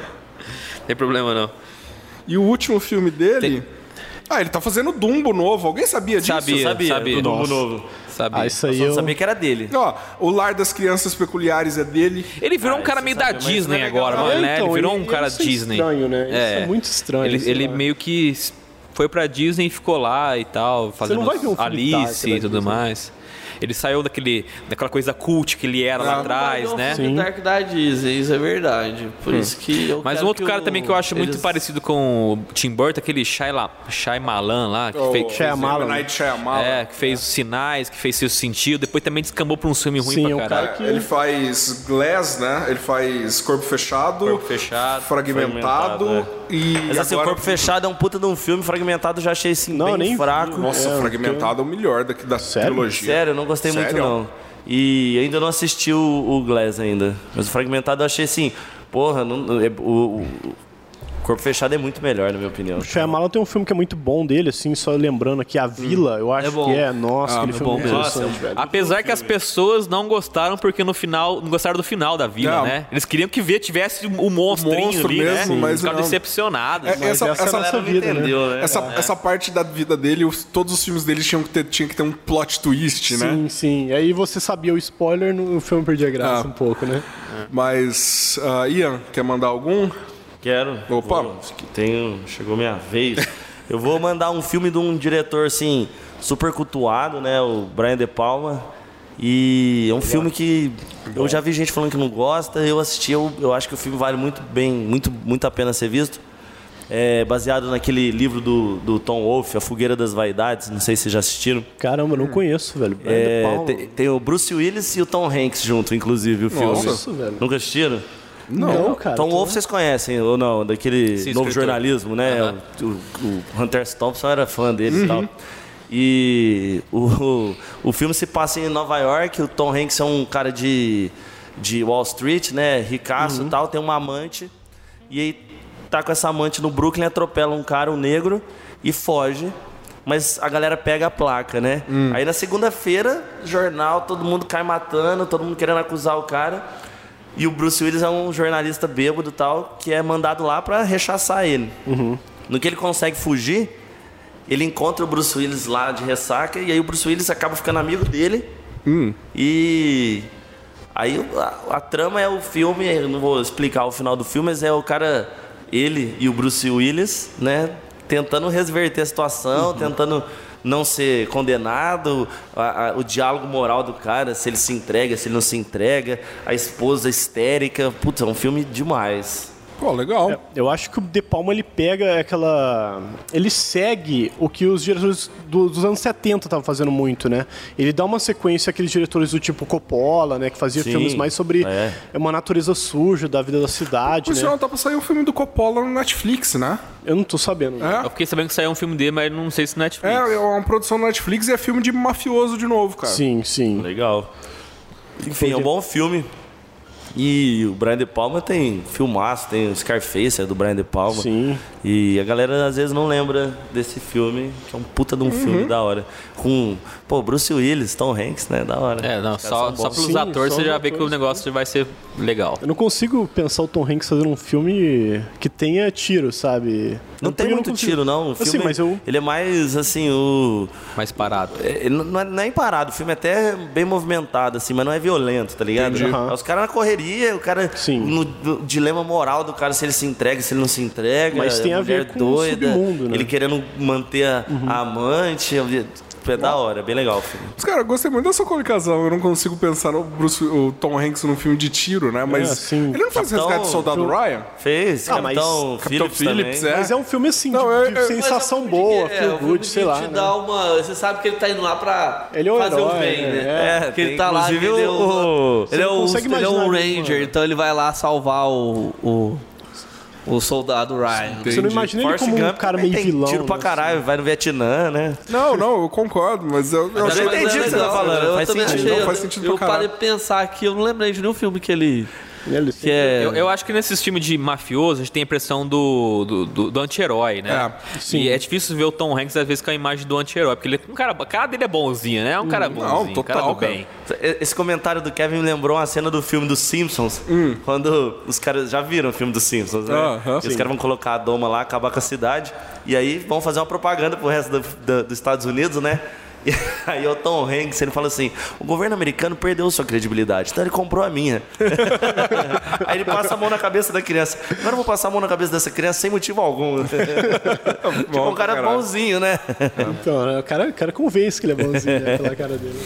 tem problema não. E o último filme dele. Ah, ele tá fazendo Dumbo novo. Alguém sabia disso? Sabia, sabia, sabia. do Dumbo Nossa. novo. Sabia. Ah, isso Eu aí só eu... não sabia que era dele. Ó, o Lar das Crianças Peculiares é dele. Ele virou Ah, um cara meio eu da mas Disney é agora, mano, É, né? então, ele virou ele- um cara isso é Disney. estranho, né? Isso é muito estranho, Ele, ele meio que foi pra Disney e ficou lá e tal, fazendo vai ver filme Alice e tudo Disney. mais. Ele saiu daquele, daquela coisa cult que ele era lá Ah. atrás, ver um né? Sim. Dark da Disney, isso é verdade. Por isso que eu Mas quero um outro que cara o- também que eu acho muito eles- parecido com o Tim Burton, aquele Shyla- Shyamalan lá, que O fez, Shyamalan. Night Shyamalan. é, que fez os sinais, que fez seu sentido, depois também descambou pra um filme ruim Sim, pra é caralho. cara que- Ele faz Glass, né? Ele faz Corpo Fechado, Corpo Fechado, Fragmentado, Fragmentado, e Mas assim, o agora- Corpo Fechado é um puta de um filme, Fragmentado eu já achei assim Não, bem nem fraco. vi, Nossa, É, Fragmentado é o melhor daqui da Sério? trilogia. Sério, eu não gostei muito Sério? não. E ainda não assisti o, o Glass ainda. Mas o Fragmentado eu achei assim, porra, não- é- o- o Corpo Fechado é muito melhor, na minha opinião. O Shyamalan tem um filme que é muito bom dele, assim, só lembrando aqui, A Vila, eu acho É bom. que é. Nossa, Ah, aquele é filme bom é mesmo. velho. Apesar que as pessoas não gostaram porque no final não gostaram do final da vila, Não. né? Eles queriam que vê tivesse o monstrinho monstro ali, mesmo, né? mas Ficaram não. decepcionados. É, Mas essa, essa é a essa, nossa vida, né? né? essa, essa parte da vida dele, os- todos os filmes dele tinham que ter, tinha que ter um plot twist, né? Sim, sim. Aí você sabia o spoiler, no filme perdia graça Ah. um pouco, né? Mas, ah, Ian, quer mandar algum? Quero. Opa. Vou, tenho, chegou minha vez. Eu vou mandar um filme de um diretor assim super cultuado, né, o Brian De Palma. E é um filme que eu já vi gente falando que não gosta, eu assisti, eu, eu acho que o filme vale muito bem, muito muito a pena ser visto. É baseado naquele livro do, do Tom Wolfe, A Fogueira das Vaidades, não sei se vocês já assistiram. Caramba, eu não conheço, velho. Brian De É, Palma. tem, tem o Bruce Willis e o Tom Hanks junto, inclusive, o filme. Nossa, velho. Nunca assistiram? Não, cara. Tom Wolfe vocês conhecem ou não? Daquele Sim, novo escritor. jornalismo, né? O, o- o Hunter S. Thompson era fã dele e tal. E o, o, o filme se passa em Nova York. O Tom Hanks é um cara de, de Wall Street, né? Ricaço e tal. Tem uma amante. E aí tá com essa amante no Brooklyn, atropela um cara, um negro, e foge. Mas a galera pega a placa, né? Aí na segunda-feira, jornal, todo mundo cai matando, todo mundo querendo acusar o cara. E o Bruce Willis é um jornalista bêbado e tal, que é mandado lá pra rechaçar ele. No que ele consegue fugir, ele encontra o Bruce Willis lá de ressaca, e aí o Bruce Willis acaba ficando amigo dele. E aí a, a trama é o filme, eu não vou explicar o final do filme, mas é o cara, ele e o Bruce Willis, né, tentando reverter a situação, tentando não ser condenado, a- a- o diálogo moral do cara, se ele se entrega, se ele não se entrega, a esposa histérica, putz, é um filme demais. Pô, legal. É, Eu acho que o De Palma ele pega aquela. Ele segue o que os diretores do- dos anos 70 estavam fazendo muito, né? Ele dá uma sequência àqueles diretores do tipo Coppola, né? Que fazia Sim, filmes mais sobre é. uma natureza suja da vida da cidade, Por né? sinal, tá pra sair um filme do Coppola no Netflix, né? Eu não tô sabendo. É. Eu fiquei sabendo que saiu um filme dele, mas não sei se Netflix. É, é uma produção do Netflix e é filme de mafioso de novo, cara. Sim, sim. Legal. Enfim, é um bom filme. E o Brian De Palma tem filmaço, tem o Scarface, é do Brian De Palma. Sim. E a galera às vezes não lembra desse filme, que é um puta de um Uhum. filme da hora. Com, pô, Bruce Willis, Tom Hanks, né? Da hora. É, não, só, só pelos Sim, atores só você já vê que o negócio vai ser legal. Eu não consigo pensar o Tom Hanks fazendo um filme que tenha tiro, sabe? Não Eu tem não muito consigo. tiro, não. O Assim, filme, mas eu- ele é mais, assim, o... Mais parado. é, não é nem parado, o filme é até bem movimentado, assim, mas não é violento, tá ligado? Aham. Os caras na correria, o cara. Sim. No, no dilema moral do cara, se ele se entrega, se ele não se entrega. Mas tem a mulher ver com o submundo, né? Ele querendo manter a, a amante. É da hora, é bem legal o filme. Mas, cara, eu gostei muito da sua colocação. Eu não consigo pensar no Bruce, o Tom Hanks num filme de tiro, né? Mas É, sim. ele não faz Capitão- resgate do soldado Ryan? Fez, Ah, mas Capitão Capitão Phillips, Phillips, também. é. Mas é um filme assim, Não, de, eu- de eu- sensação Mas é um filme boa, feel é, um filme good, que sei lá. te né? dá uma, você sabe que ele tá indo lá pra Ele é o fazer o herói, bem, né? né? É, que ele tem tá lá, inclusive ele é o- um, ele é não um, consegue ele é um imaginar isso, ranger, mano. então ele vai lá salvar o, o, o soldado Ryan. Você não imagina ele como um Gump cara também meio tem vilão. Tiro pra né, caralho, vai no Vietnã, né? Não, não, eu concordo, mas eu, eu Mas achei eu entendi o que você tá falando, Eu faz sentido. achei, Não, faz eu- sentido eu pra parei caralho. de pensar aqui, eu não lembrei de nenhum filme que ele... Ele- Que é... Eu, eu acho que nesses filmes de mafioso a gente tem a impressão do, do, do- do anti-herói, né? É, sim. E é difícil ver o Tom Hanks às vezes com a imagem do anti-herói, porque ele é um cara, a cara dele é bonzinho, né? É um cara bonzinho, total, cara do cara. bem. Esse comentário do Kevin me lembrou uma cena do filme dos Simpsons. Quando os caras já viram o filme dos Simpsons, né? Aham. e os caras vão colocar a doma lá, acabar com a cidade. E aí vão fazer uma propaganda pro resto do- do- dos Estados Unidos, né? E aí o Tom Hanks, ele fala assim, o governo americano perdeu sua credibilidade, então ele comprou a minha. aí ele passa a mão na cabeça da criança. Agora eu vou passar a mão na cabeça dessa criança sem motivo algum. tipo, um cara caralho. bonzinho, né? Então, né, o cara, o cara convence que ele é bonzinho, né, pela cara dele.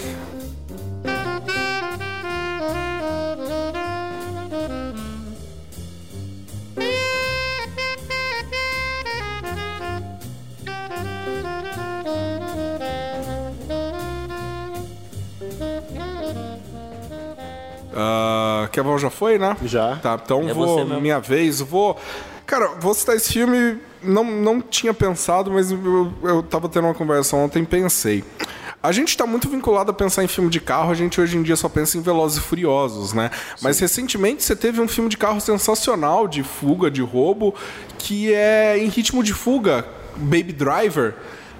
Ah, Kevin já foi, né? Já. Tá, então É vou, minha vez, vou. Cara, vou citar esse filme, não, não tinha pensado, mas eu, eu tava tendo uma conversa ontem e pensei. A gente tá muito vinculado a pensar em filme de carro, a gente hoje em dia só pensa em Velozes e Furiosos, né? Mas recentemente você teve um filme de carro sensacional, de fuga, de roubo, que é em ritmo de fuga, Baby Driver,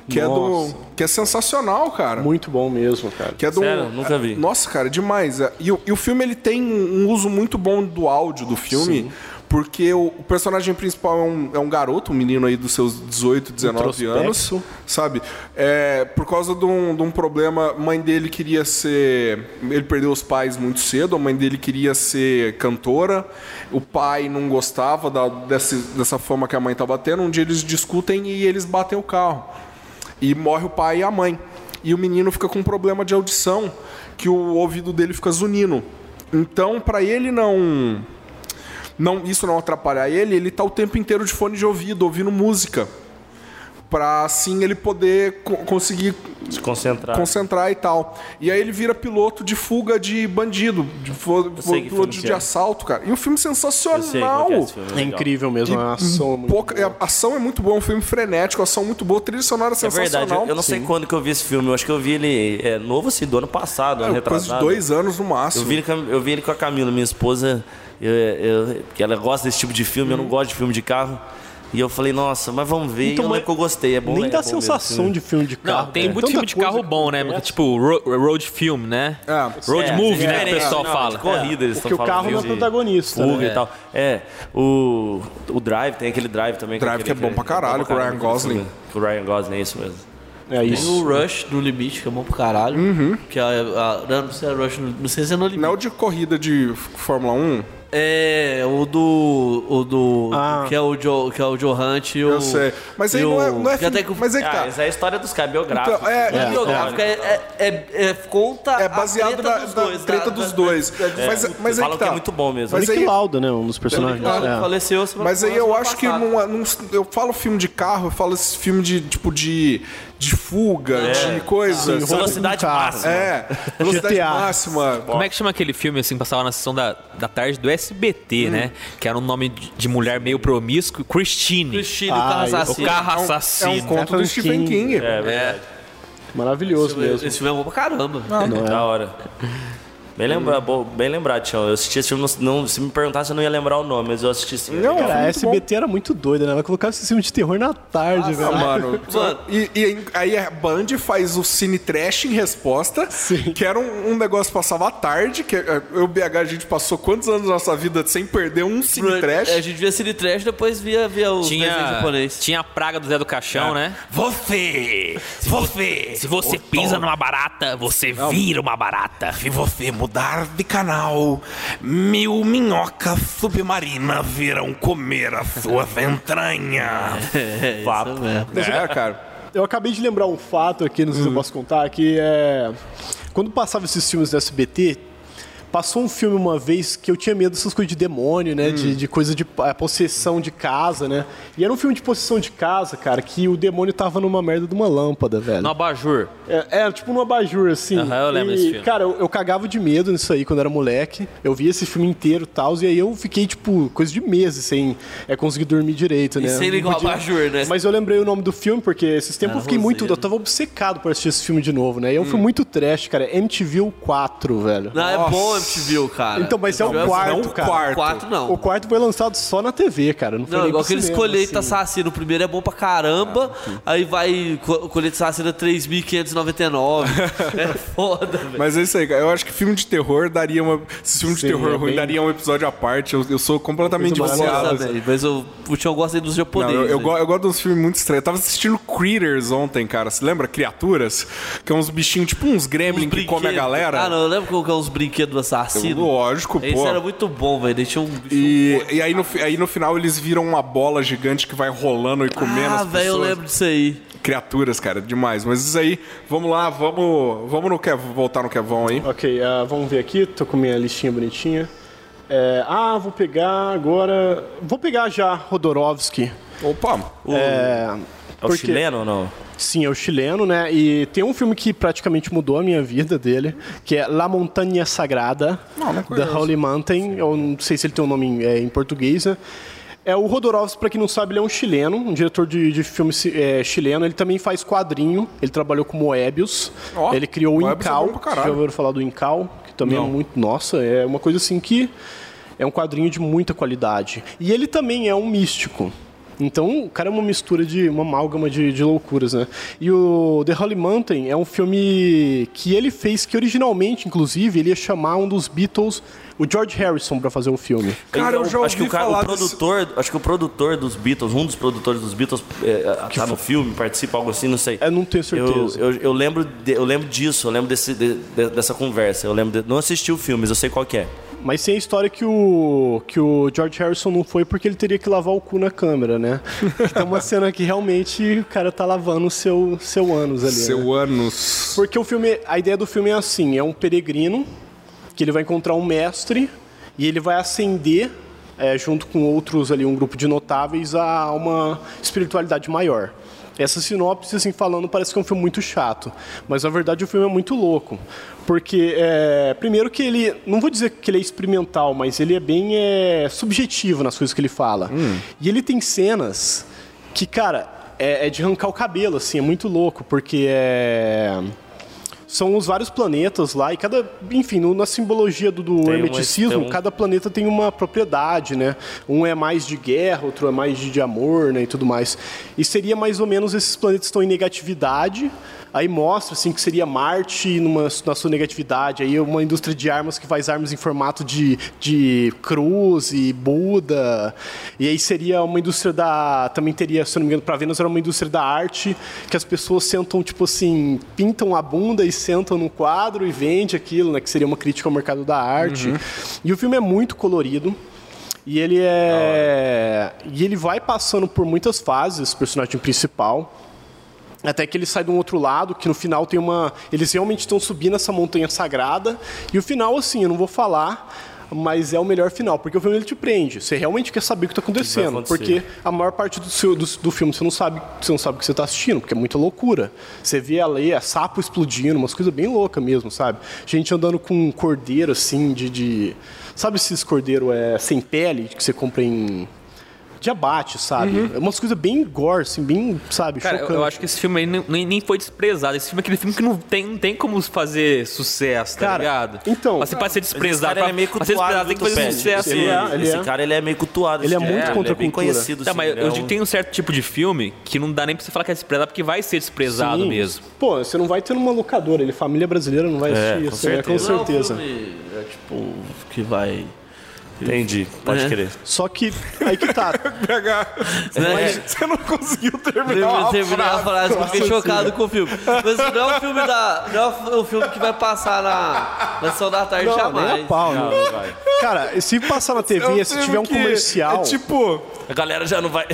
que é Nossa. do que é sensacional, cara. Muito bom mesmo, cara. Que é do, Sério? Nunca vi. Nossa, cara, demais. É, E, o- e o filme ele tem um uso muito bom do áudio do filme. Porque o, o personagem principal é um, é um garoto, um menino aí dos seus 18, 19 anos, sabe? É, por causa de um, de um problema, a mãe dele queria ser. Ele perdeu os pais muito cedo, a mãe dele queria ser cantora, o pai não gostava da, desse, dessa fama que a mãe estava tendo. Um dia eles discutem e eles batem o carro. E morre o pai e a mãe. E o menino fica com um problema de audição, que o ouvido dele fica zunindo. Então, para ele não não isso não atrapalhar ele, ele tá o tempo inteiro de fone de ouvido, ouvindo música. Pra assim ele poder co- conseguir Se concentrar. concentrar e tal. E aí ele vira piloto de fuga de bandido, de piloto de, é. assalto, cara. E um filme Eu sei sensacional. é filme, É legal. incrível mesmo, a ação é muito Pouca- boa. a ação é muito boa, é um filme frenético, a ação muito boa, trilha sonora É sensacional. verdade, eu, eu não sei quando que eu vi esse filme, eu acho que eu vi ele é, novo assim, do ano passado, ano É, de retrasado. dois anos no Eu máximo. vi, ele com a- eu vi ele com a Camila, minha esposa, eu, eu- que ela gosta desse tipo de filme, eu não gosto de filme de carro. E eu falei, nossa, mas vamos ver. Então, e eu lembro que eu gostei, é bom Nem é dá bom mesmo sensação de filme de carro. Não, tem cara. muito Tanta filme de carro que bom, né? Tipo ro- road film, né? É. Road É, movie, né? Que o pessoal não, fala. Corrida, eles Porque estão o carro não é protagonista, Fuga né? e tal. É, o, o Drive, tem aquele Drive também. Drive que é bom pra caralho, com o Ryan Gosling. Com o Ryan Gosling, é isso mesmo. É Tem isso. o Rush no limite, que é bom pro caralho. Que é, a, não, não sei se é Rush, no- não sei se é no limite. Não é o de corrida de Fórmula 1? É, o do. O do. Ah. Que é o Joe, que é o Joe Hunt e o. Eu sei. Mas aí não é, o- não é que até filme, que mas aí que Ah, tá. essa é a história dos caras, biográficos. Então, é, o biográfico é, é, é- é- conta. É a baseado treta na, dos na dois, treta da- dos da- dois. da- da- mas mas aí que tá. que é muito bom mesmo. Mas Nick aí, Lauda, né? Um dos personagens. É. faleceu mas aí eu acho que é- não- eu falo filme de carro, eu falo esse filme de tipo de, de fuga, de coisa. Sim? Velocidade máxima. É, velocidade GTA. máxima. Como é que chama aquele filme assim, passava na sessão da, da tarde do SBT, né? Que era um nome de, de mulher meio promíscuo, Christine. Christine, o Ah, carro isso. O assassino. carro É um assassino. conto do Stephen King. É, verdade. Maravilhoso mesmo. Esse filme é bom pra caramba. Não é? Da hora. Bem, lembra, bo- bem lembrado, Tião. Eu assisti esse filme, não, não- se me perguntasse, eu não ia lembrar o nome, mas eu assisti esse filme. Não, Cara, a SBT era muito doida, né? Ela colocava esse filme de terror na tarde, Ah, velho. mano. Mano. E, e aí a Band faz o Cine Trash em resposta, Sim. que era um, um negócio que passava à tarde, que eh, eu e o BH a gente passou quantos anos da nossa vida sem perder um Cine Trash? A gente via Cine Trash, depois via, via o desenho Tinha, japonês. tinha a praga do Zé do Caixão, né? Você, você, Se você pisa numa barata, você vira uma barata. se você mudar de canal, mil minhocas submarinas virão comer as suas entranhas. É, isso mesmo. É, cara. Eu acabei de lembrar um fato aqui, não sei se eu posso contar, que é. Quando passava esses filmes do SBT, passou um filme uma vez que eu tinha medo dessas coisas de demônio, né? De, de coisa de é, possessão de casa, né? E era um filme de possessão de casa, cara, que o demônio tava numa merda de uma lâmpada, velho. No abajur. É, é, tipo num abajur, assim. Aham, eu lembro e, desse filme. Cara, eu, eu cagava de medo nisso aí quando era moleque. Eu vi esse filme inteiro e tal, e aí eu fiquei, tipo, coisa de meses sem é, conseguir dormir direito, né? sem Não ligar o podia- abajur, né? Mas eu lembrei o nome do filme, porque esses tempos eu fiquei muito. Eu tava obcecado por assistir esse filme de novo, né? E é um filme muito trash, cara. MTV 4, velho. Não, é Nossa. bom MTV, cara. Então, mas é o MTV quarto, não o cara. quarto. Quarto não. O quarto foi lançado só na TV, cara. Não foi Não, nem igual cinema, colheita assim. assassino. O primeiro é bom pra caramba, aí vai co- colheita assassino 3.599. é foda, velho. Mas é isso aí, cara. Eu acho que filme de terror daria uma. Se filme de terror é ruim bem- daria um episódio à parte. Eu, eu sou completamente Eu gosto viciado. mas eu, o Tião gosta dos Não, japoneses. eu, eu, né? go- eu gosto de uns filmes muito estranhos. Eu tava assistindo Critters ontem, cara. Você lembra? Criaturas? Que é uns bichinhos, tipo uns gremlin Uns que comem a galera. Ah, não, eu lembro que é uns brinquedos assassinos. Lógico, Esse pô. era muito bom, velho. Deixa um. E, e aí, no, fi- aí no final eles viram uma bola gigante que vai rolando e comendo Ah, as velho, eu pessoas. lembro disso aí. Criaturas, cara, demais. Mas isso aí, vamos lá, vamos, vamos no Kev, voltar no Kevão aí. Ok, ah, vamos ver aqui. Tô com minha listinha bonitinha. É, ah, vou pegar agora. Vou pegar já Rodorovsky. Opa, É, É o porque- chileno ou não? Sim, é o chileno, né? E tem um filme que praticamente mudou a minha vida dele, que é La Montanha Sagrada, Não, não The conheço. Holy Mountain. Eu não sei se ele tem um nome em, é, em português, né? É o Rodorovsky, pra quem não sabe, ele é um chileno, um diretor de, de filme é, chileno. Ele também faz quadrinho. Ele trabalhou com Moebius. Ó, ele criou o Moebius é Incal. caralho. já ouviram falar do Incal? Que também Não. é muito. Nossa, é uma coisa assim que. É um quadrinho de muita qualidade. E ele também é um místico. Então, o cara é uma mistura de. uma amálgama de, de loucuras, né? E o The Holy Mountain é um filme que ele fez, que originalmente, inclusive, ele ia chamar um dos Beatles, o George Harrison, pra fazer o filme. Cara, eu já acho que ouvi o, cara, o falar desse- produtor, acho que o produtor dos Beatles, um dos produtores dos Beatles, é, tá no filme, participa algo assim, não sei. Eu não tenho certeza. Eu, eu, eu lembro, de- eu lembro disso, eu lembro desse, de- de- dessa conversa. Eu lembro, de- não assisti o filme, mas eu sei qual que é. Mas tem a história que o, que o George Harrison não foi porque ele teria que lavar o cu na câmera, né? Tem uma cena que realmente o cara tá lavando o seu, seu ânus ali. né? seu anos. Porque o filme, a ideia do filme é assim, é um peregrino que ele vai encontrar um mestre e ele vai ascender é, junto com outros ali, um grupo de notáveis a uma espiritualidade maior. Essa sinopse, assim, falando, parece que é um filme muito chato. Mas, na verdade, o filme é muito louco. Porque, é, primeiro que ele... Não vou dizer que ele é experimental, mas ele é bem é, subjetivo nas coisas que ele fala. E ele tem cenas que, cara, é, é de arrancar o cabelo, assim. É muito louco, porque é são os vários planetas lá e cada, enfim, no- na simbologia do, do uma- hermeticismo, um- cada planeta tem uma propriedade, né? Um é mais de guerra, outro é mais de, de amor, né, e tudo mais. E seria mais ou menos esses planetas estão em negatividade. Aí mostra assim que seria Marte numa, na sua negatividade, aí uma indústria de armas que faz armas em formato de, de cruz e Buda. E aí seria uma indústria da também teria, se eu não me engano, para Vênus era uma indústria da arte que as pessoas sentam tipo assim, pintam a bunda e sentam no quadro e vende aquilo, né, que seria uma crítica ao mercado da arte. E o filme é muito colorido. E ele é. E ele vai passando por muitas fases, esse personagem principal. Até que ele sai de um outro lado, que no final tem uma. Eles realmente estão subindo essa montanha sagrada. E o final, assim, eu não vou falar, mas é o melhor final, porque o filme ele te prende. Você realmente quer saber o que está acontecendo. acontecer? Porque a maior parte do, seu, do, do filme você não sabe você não sabe o que você está assistindo, porque é muita loucura. Você vê ali, é sapo explodindo, umas coisas bem loucas mesmo, sabe? Gente andando com um cordeiro assim, de. de- Sabe esses cordeiro é, sem pele que você compra em de abate, sabe? É umas coisas bem gore, assim, bem, sabe, Cara, eu, chocante. eu acho que esse filme aí nem, nem- foi desprezado. Esse filme é aquele filme que não tem, não tem como fazer sucesso, tá Cara, ligado? então- Mas você pode ser Esse desprezado. cara é meio ser desprezado tem que fazer sucesso. Ele é, ele esse é. cara ele é meio cultuado. Ele é muito contra ele é conhecido. Tá, assim, mas eu é digo, um- tem um certo tipo de filme que não dá nem pra você falar que é desprezado, porque vai ser desprezado Sim. mesmo. Pô, você não vai ter numa locadora, ele família brasileira não vai É, assistir com isso, né? com certeza. Não é um certeza. filme, é, tipo, que vai... Entendi, pode É. crer. Só que aí que tá. PH, Né? você não conseguiu terminar Terminar a terminar a frase. eu fiquei chocado com o filme. Mas não é um filme da. Não é um filme que vai passar na, na sessão da tarde Não, nem jamais. a pau, né? Cara, se passar na É TV, um se tiver um comercial, É tipo, A galera já não vai.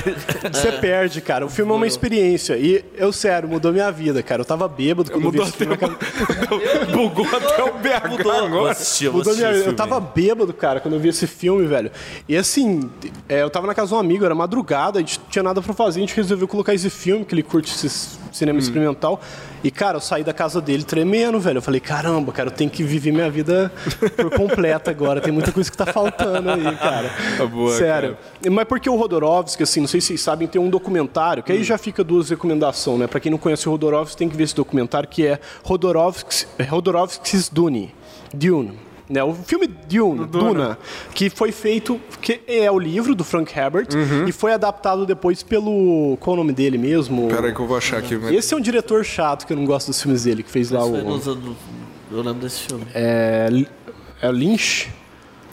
você perde, cara. O filme é uma experiência. E eu, sério, mudou minha vida, cara. Eu tava bêbado quando eu vi mudou esse filme. bugou até o BH Vou agora. assistir, eu vou Mudou assistir minha vida. Eu tava bêbado, cara, quando eu vi esse filme, velho. E assim, é, eu tava na casa de um amigo, era madrugada, a gente não tinha nada pra fazer, a gente resolveu colocar esse filme, que ele curte esse cinema experimental. E, cara, eu saí da casa dele tremendo, velho. Eu falei, caramba, cara, eu tenho que viver minha vida por completa agora. Tem muita coisa que tá faltando aí, cara. Tá boa, Sério. Mas porque o Rodorovsky, assim, não sei se vocês sabem, tem um documentário, que aí já fica duas recomendações, né? Pra quem não conhece o Rodorovsky, tem que ver esse documentário, que é Rodorovsky's Dune. Dune. Né, o filme Dune, Duna. que foi feito, que é o livro do Frank Herbert, e foi adaptado depois pelo. Qual é o nome dele mesmo? Pera aí que eu vou achar aqui. mas- Esse é um diretor chato que eu não gosto dos filmes dele, que fez lá Foi o. nos anos- Eu lembro desse filme. É, é Lynch?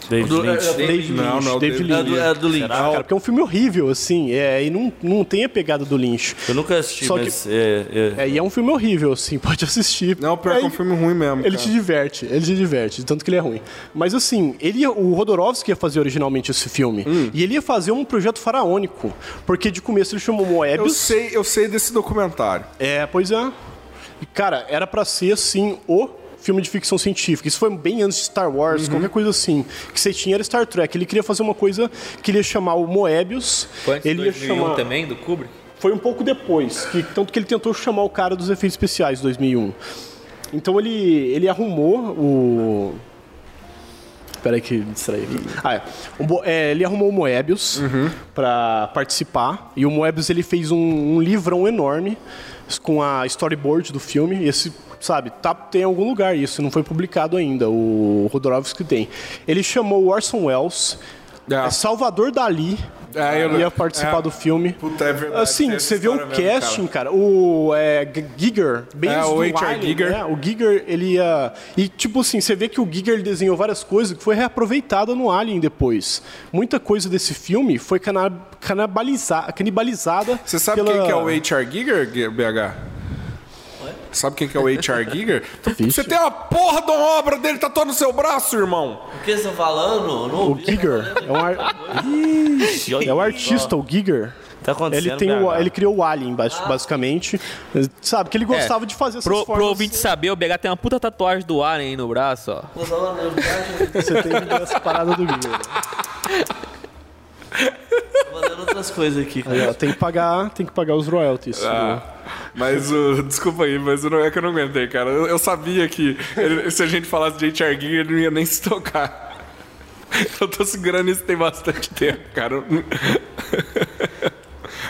David Do- Lynch. é- David Não, Lynch. não, David David É do, Lynch. é do Lynch. Ah, cara, porque é um filme horrível, assim, é, e não, não tem a pegada do Lynch. Eu nunca assisti, Só que- mas. É, é- É, e é um filme horrível, assim, pode assistir. Não, pior que é um filme ruim mesmo. Ele cara. te diverte, ele te diverte, tanto que ele é ruim. Mas assim, ele, o Rodorovsky ia fazer originalmente esse filme. Hum. E ele ia fazer um projeto faraônico. Porque de começo ele chamou Eu Moebius. sei, eu sei desse documentário. É, pois é. E, cara, era pra ser assim o filme de ficção científica. Isso foi bem antes de Star Wars, Uhum. qualquer coisa assim. Que você tinha era Star Trek. Ele queria fazer uma coisa que ele ia chamar o Moebius. Foi antes ele ia 2001 chamar também, do Kubrick? foi um pouco depois, que, tanto que ele tentou chamar o cara dos efeitos especiais, 2001. Então ele, ele arrumou o... Peraí que me distraí aqui. Ah, é. O é, ele arrumou o Moebius pra participar. E o Moebius ele fez um, um livrão enorme com a storyboard do filme. Esse, sabe, tá, tem em algum lugar isso, não foi publicado ainda. O Rodorovsky tem. Ele chamou Orson Welles, É. é Salvador Dali. É, eu- ia participar é. do filme. Puta, é verdade, Assim, você vê o mesmo, casting, cara. O é, Giger, bem É, o H.R. Giger. né? O Giger, ele ia... E, tipo assim, você vê que o Giger desenhou várias coisas que foi reaproveitada no Alien depois. Muita coisa desse filme foi canibalizada Você sabe pela... quem que é o H.R. Giger, BH? Sabe quem que é o H.R. Giger? Você tem uma porra de uma obra dele tatuada no seu braço, irmão. O que vocês estão falando? Eu Não O ouvi. Giger é um, ar... é o artista, o Giger. Tá acontecendo, Ele, tem o, ele criou o Alien, bas- basicamente. Sabe, que ele gostava de fazer essas Pro, pro formas... ouvinte saber, o BH tem uma puta tatuagem do Alien aí no braço, ó. Você tem que ver essa parada do Giger. tô fazendo outras coisas aqui, Aí, ó, tem que pagar, tem que pagar os royalties. Ah, mas o. Desculpa aí, mas eu não, é que eu não aguentei, cara. Eu, eu sabia que ele- se a gente falasse de H.R. Giger, ele não ia nem se tocar. Eu tô segurando isso tem bastante tempo, cara.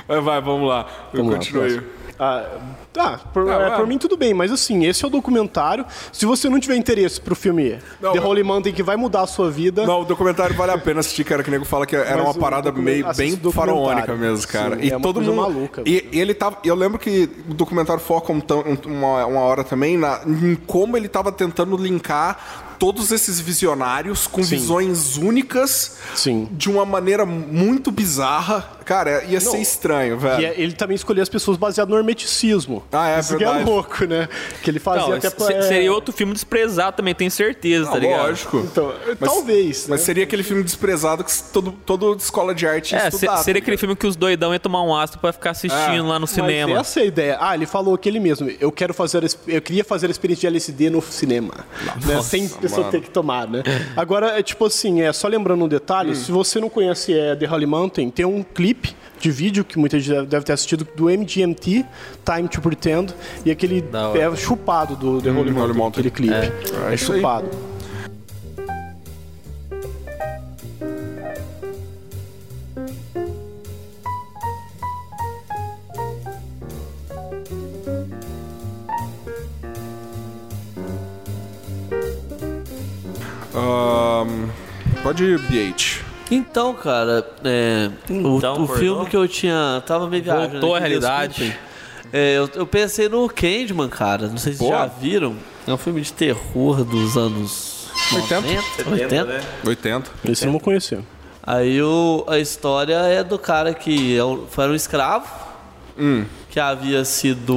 Mas vai, vamos lá. Eu Vamos lá, continuo aí. Ah, tá, por, Ah, é, vai. por mim tudo bem, mas assim, esse é o documentário. Se você não tiver interesse pro filme Não, The Holy Mountain, que vai mudar a sua vida, Não, o documentário vale a pena assistir, cara, que o nego fala que era Mas uma parada meio bem faraônica mesmo, cara. Sim, e é todo mundo. maluca, e, e ele tava. Eu lembro que o documentário foca um- uma, uma hora também na, em como ele tava tentando linkar todos esses visionários com Sim. visões únicas Sim. de uma maneira muito bizarra. Cara, ia ser estranho, velho. e é- ele também escolheu as pessoas baseado no hermeticismo. Ah, é Isso que é verdade. louco, né? Que ele fazia Não, até se- pra, é, seria outro filme desprezado também, tenho certeza, Ah, tá ligado? lógico. Então, talvez. Mas né? seria aquele filme desprezado que todo, toda escola de arte ia É, se- estudar. seria tá aquele filme que os doidão iam tomar um astro pra ficar assistindo lá no Mas cinema. essa é a ideia. Ah, ele falou que ele mesmo. Eu quero fazer, a eu queria fazer a experiência de LSD no cinema, né? Sem pessoa mano. ter que tomar, né? Agora é tipo assim, é só lembrando um detalhe. Hum. Se você não conhece é, The Holy Mountain, tem um clipe clipe de vídeo que muita gente deve ter assistido do MGMT, Time to Pretend, e aquele é chupado do The hum, Holy hum, aquele clipe. É, é, chupado. Aí. Um, pode BH. Então, cara, é, o- Então, o, pornô? filme que eu tinha. Tava meio viajando. Voltou aqui, à realidade. É, eu, eu pensei no Candyman, cara. Não sei se Pô. já viram. É um filme de terror dos anos 80? 90, 80. 80. Esse eu não conhecia. Aí o, a história é do cara que é um- foi um escravo Hum. que havia sido.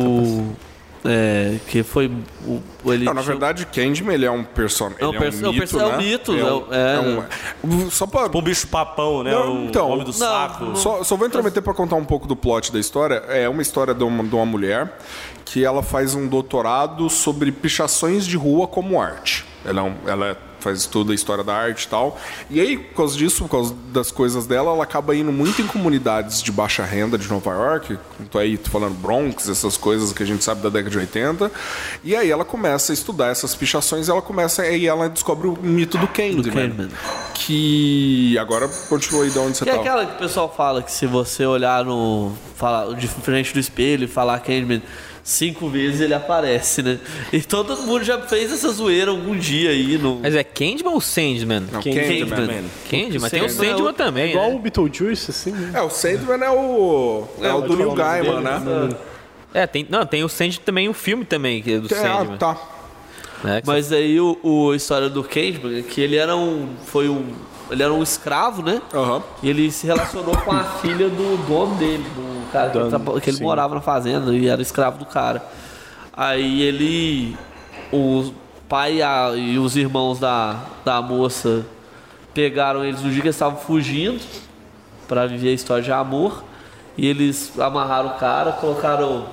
É, que foi. O, o- ele Não, na tinha- verdade, Candyman ele é um personagem. É um é um perso- é um mito, é um né? mito, É é um- é- é um- Só pra. Tipo um bicho papão, né? Não, o então, homem do não, saco. não. Só, só vou intrometer pra contar um pouco do plot da história. É uma história de uma, de uma mulher que ela faz um doutorado sobre pichações de rua como arte. Ela, é um- ela faz estudo da história da arte e tal. E aí, por causa disso, por causa das coisas dela, ela acaba indo muito em comunidades de baixa renda de Nova York. Tô aí tô falando Bronx, essas coisas que a gente sabe da década de 80. E aí ela começa a estudar essas pichações e ela começa e ela descobre o mito do Candyman. Candyman. Que agora continua aí de onde você Que é tava. aquela que o pessoal fala que se você olhar no. Falar, de frente do espelho e falar Candyman cinco vezes ele aparece, né? E todo mundo já fez essa zoeira algum dia aí no. Mas é Candyman ou Sandman? Não, Candyman. Candyman. Candyman, tem o Sandman é também, Igual né? o Beetlejuice, assim, né? É, o Sandman é o. É, o do Neil Gaiman, né? É, tem, não, tem o Sandman também, o filme também, que é do Que é, Sandman. ah, tá. né, Mas aí o, o a história do Candyman é que ele era um. Foi um. Ele era um escravo, né? Aham. E ele se relacionou com a filha do dono dele, do cara que, ele, que morava na fazenda e era escravo do cara. Aí ele. O pai e a- e os irmãos da, da moça pegaram eles no dia que eles estavam fugindo pra viver a história de amor. E eles amarraram o cara, colocaram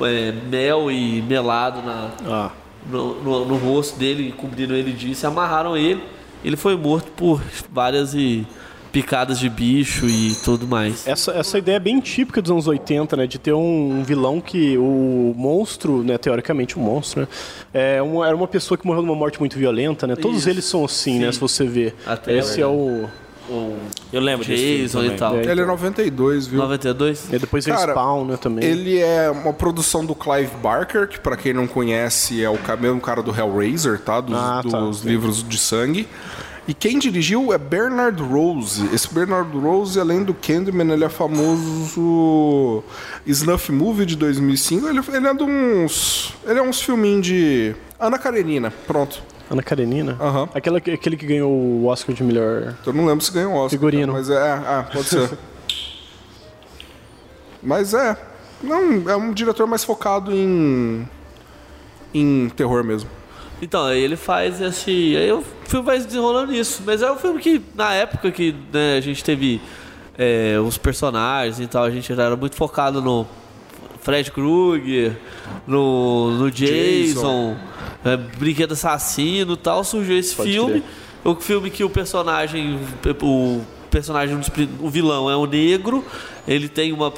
é, mel e melado na, Ah, no, no- no rosto dele, cobriram ele disso, e amarraram ele. Ele foi morto por várias e picadas de bicho e tudo mais. essa, essa ideia é bem típica dos anos 80, né? De ter um, um vilão que o monstro, né? Teoricamente, o monstro, né? É uma, era uma pessoa que morreu de uma morte muito violenta, né? Todos Isso. eles são assim, né? Se você ver. Até Esse é o... O Eu lembro Jason e tal. É. Ele é 92, viu? 92? E depois Cara, Spawn, né? Também. Ele é uma produção do Clive Barker, que pra quem não conhece é o mesmo cara do Hellraiser, tá? Dos, Ah, tá. dos livros de sangue. E quem dirigiu é Bernard Rose. Esse Bernard Rose, além do Candyman, ele é famoso Snuff Movie de 2005. Ele, ele é de uns... Ele é uns filminhos de... Ana Karenina, pronto. Ana Karenina? Aham. Aquela, aquele que ganhou o Oscar de melhor... Eu não lembro se ganhou o Oscar. Figurino. Mas é, ah, pode ser. mas é. Não, é um diretor mais focado em. em terror mesmo. Então, aí ele faz esse. Aí o filme vai se desenrolando nisso. Mas é um filme que, na época que né, a gente teve é, os personagens e tal, a gente era muito focado no Fred Krueger, no, no Jason, é, Brinquedo Assassino e tal, surgiu esse Pode filme. O filme que o personagem. O personagem, o vilão é o negro, ele tem uma.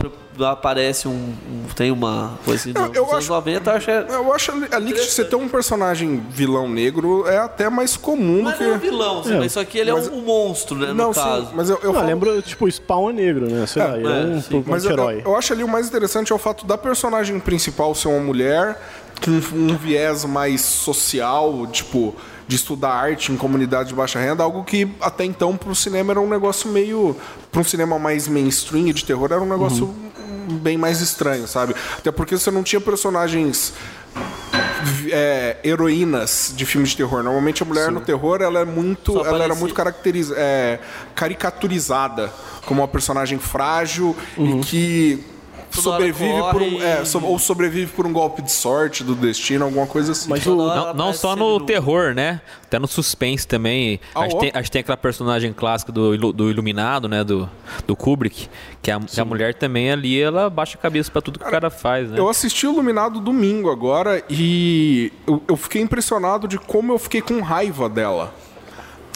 Aparece um. um- tem uma coisa assim, Eu- eu acho- 90, eu acho é- Eu acho ali, que você ter um personagem vilão negro é até mais comum do Mas que. não é um vilão, assim, É. mas só que ele Mas- é um, um monstro, né, Não, no sim, caso. mas eu, eu Não, falo- lembra, tipo, Spawn é negro, né? Sei lá, ele é, é, um, sim. um Mas eu, anti-herói. eu acho ali o mais interessante é o fato da personagem principal ser uma mulher com um viés mais social, tipo, de estudar arte em comunidade de baixa renda, algo que até então pro cinema era um negócio meio. Para um cinema mais mainstream e de terror era um negócio Uhum. Bem mais estranho, sabe? Até porque você não tinha personagens é, heroínas de filmes de terror. Normalmente a mulher no terror ela é muito, Só ela era muito caracteriz, é, caricaturizada como uma personagem frágil Uhum. e que sobrevive por um, é, so- ou sobrevive por um golpe de sorte do destino, alguma coisa assim. Mas o, Não, não só no terror, né? Até no suspense também. Ah, a, gente tem, a gente tem aquela personagem clássica do, do Iluminado, né? Do, do Kubrick. Que a, que a mulher também ali, ela baixa a cabeça pra tudo que o cara faz, né? Eu assisti o Iluminado domingo agora e eu, eu fiquei impressionado de como eu fiquei com raiva dela.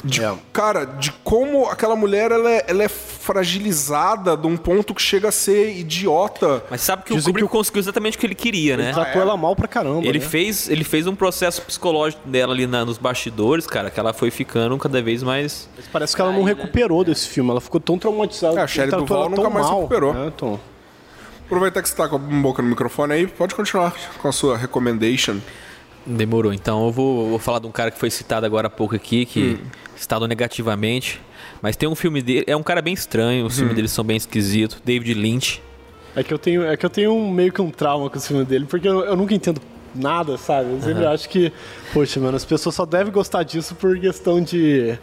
De- É. Cara, de como aquela mulher ela é, ela é fragilizada de um ponto que chega a ser idiota. Mas sabe que o Dizem Kubrick que conseguiu exatamente o que ele queria, né? tratou ela mal pra caramba. Ele né? fez, ele fez um processo psicológico dela ali na- nos bastidores, cara, que ela foi ficando cada vez mais. Mas Parece que ela não recuperou desse filme. Ela ficou tão traumatizada. É, a Duvall ela nunca mais mal, recuperou. né, Tom? Aproveitar que você tá com a boca no microfone aí, pode continuar com a sua recommendation. Demorou. Então eu vou, vou falar de um cara que foi citado agora há pouco aqui, que citado negativamente. Mas tem um filme dele. É um cara bem estranho, os filmes dele são bem esquisitos. David Lynch. É que eu tenho, é que eu tenho um- meio que um trauma com o filme dele, porque eu, eu nunca entendo nada, sabe? Eu sempre acho que, poxa, mano, as pessoas só devem gostar disso por questão de,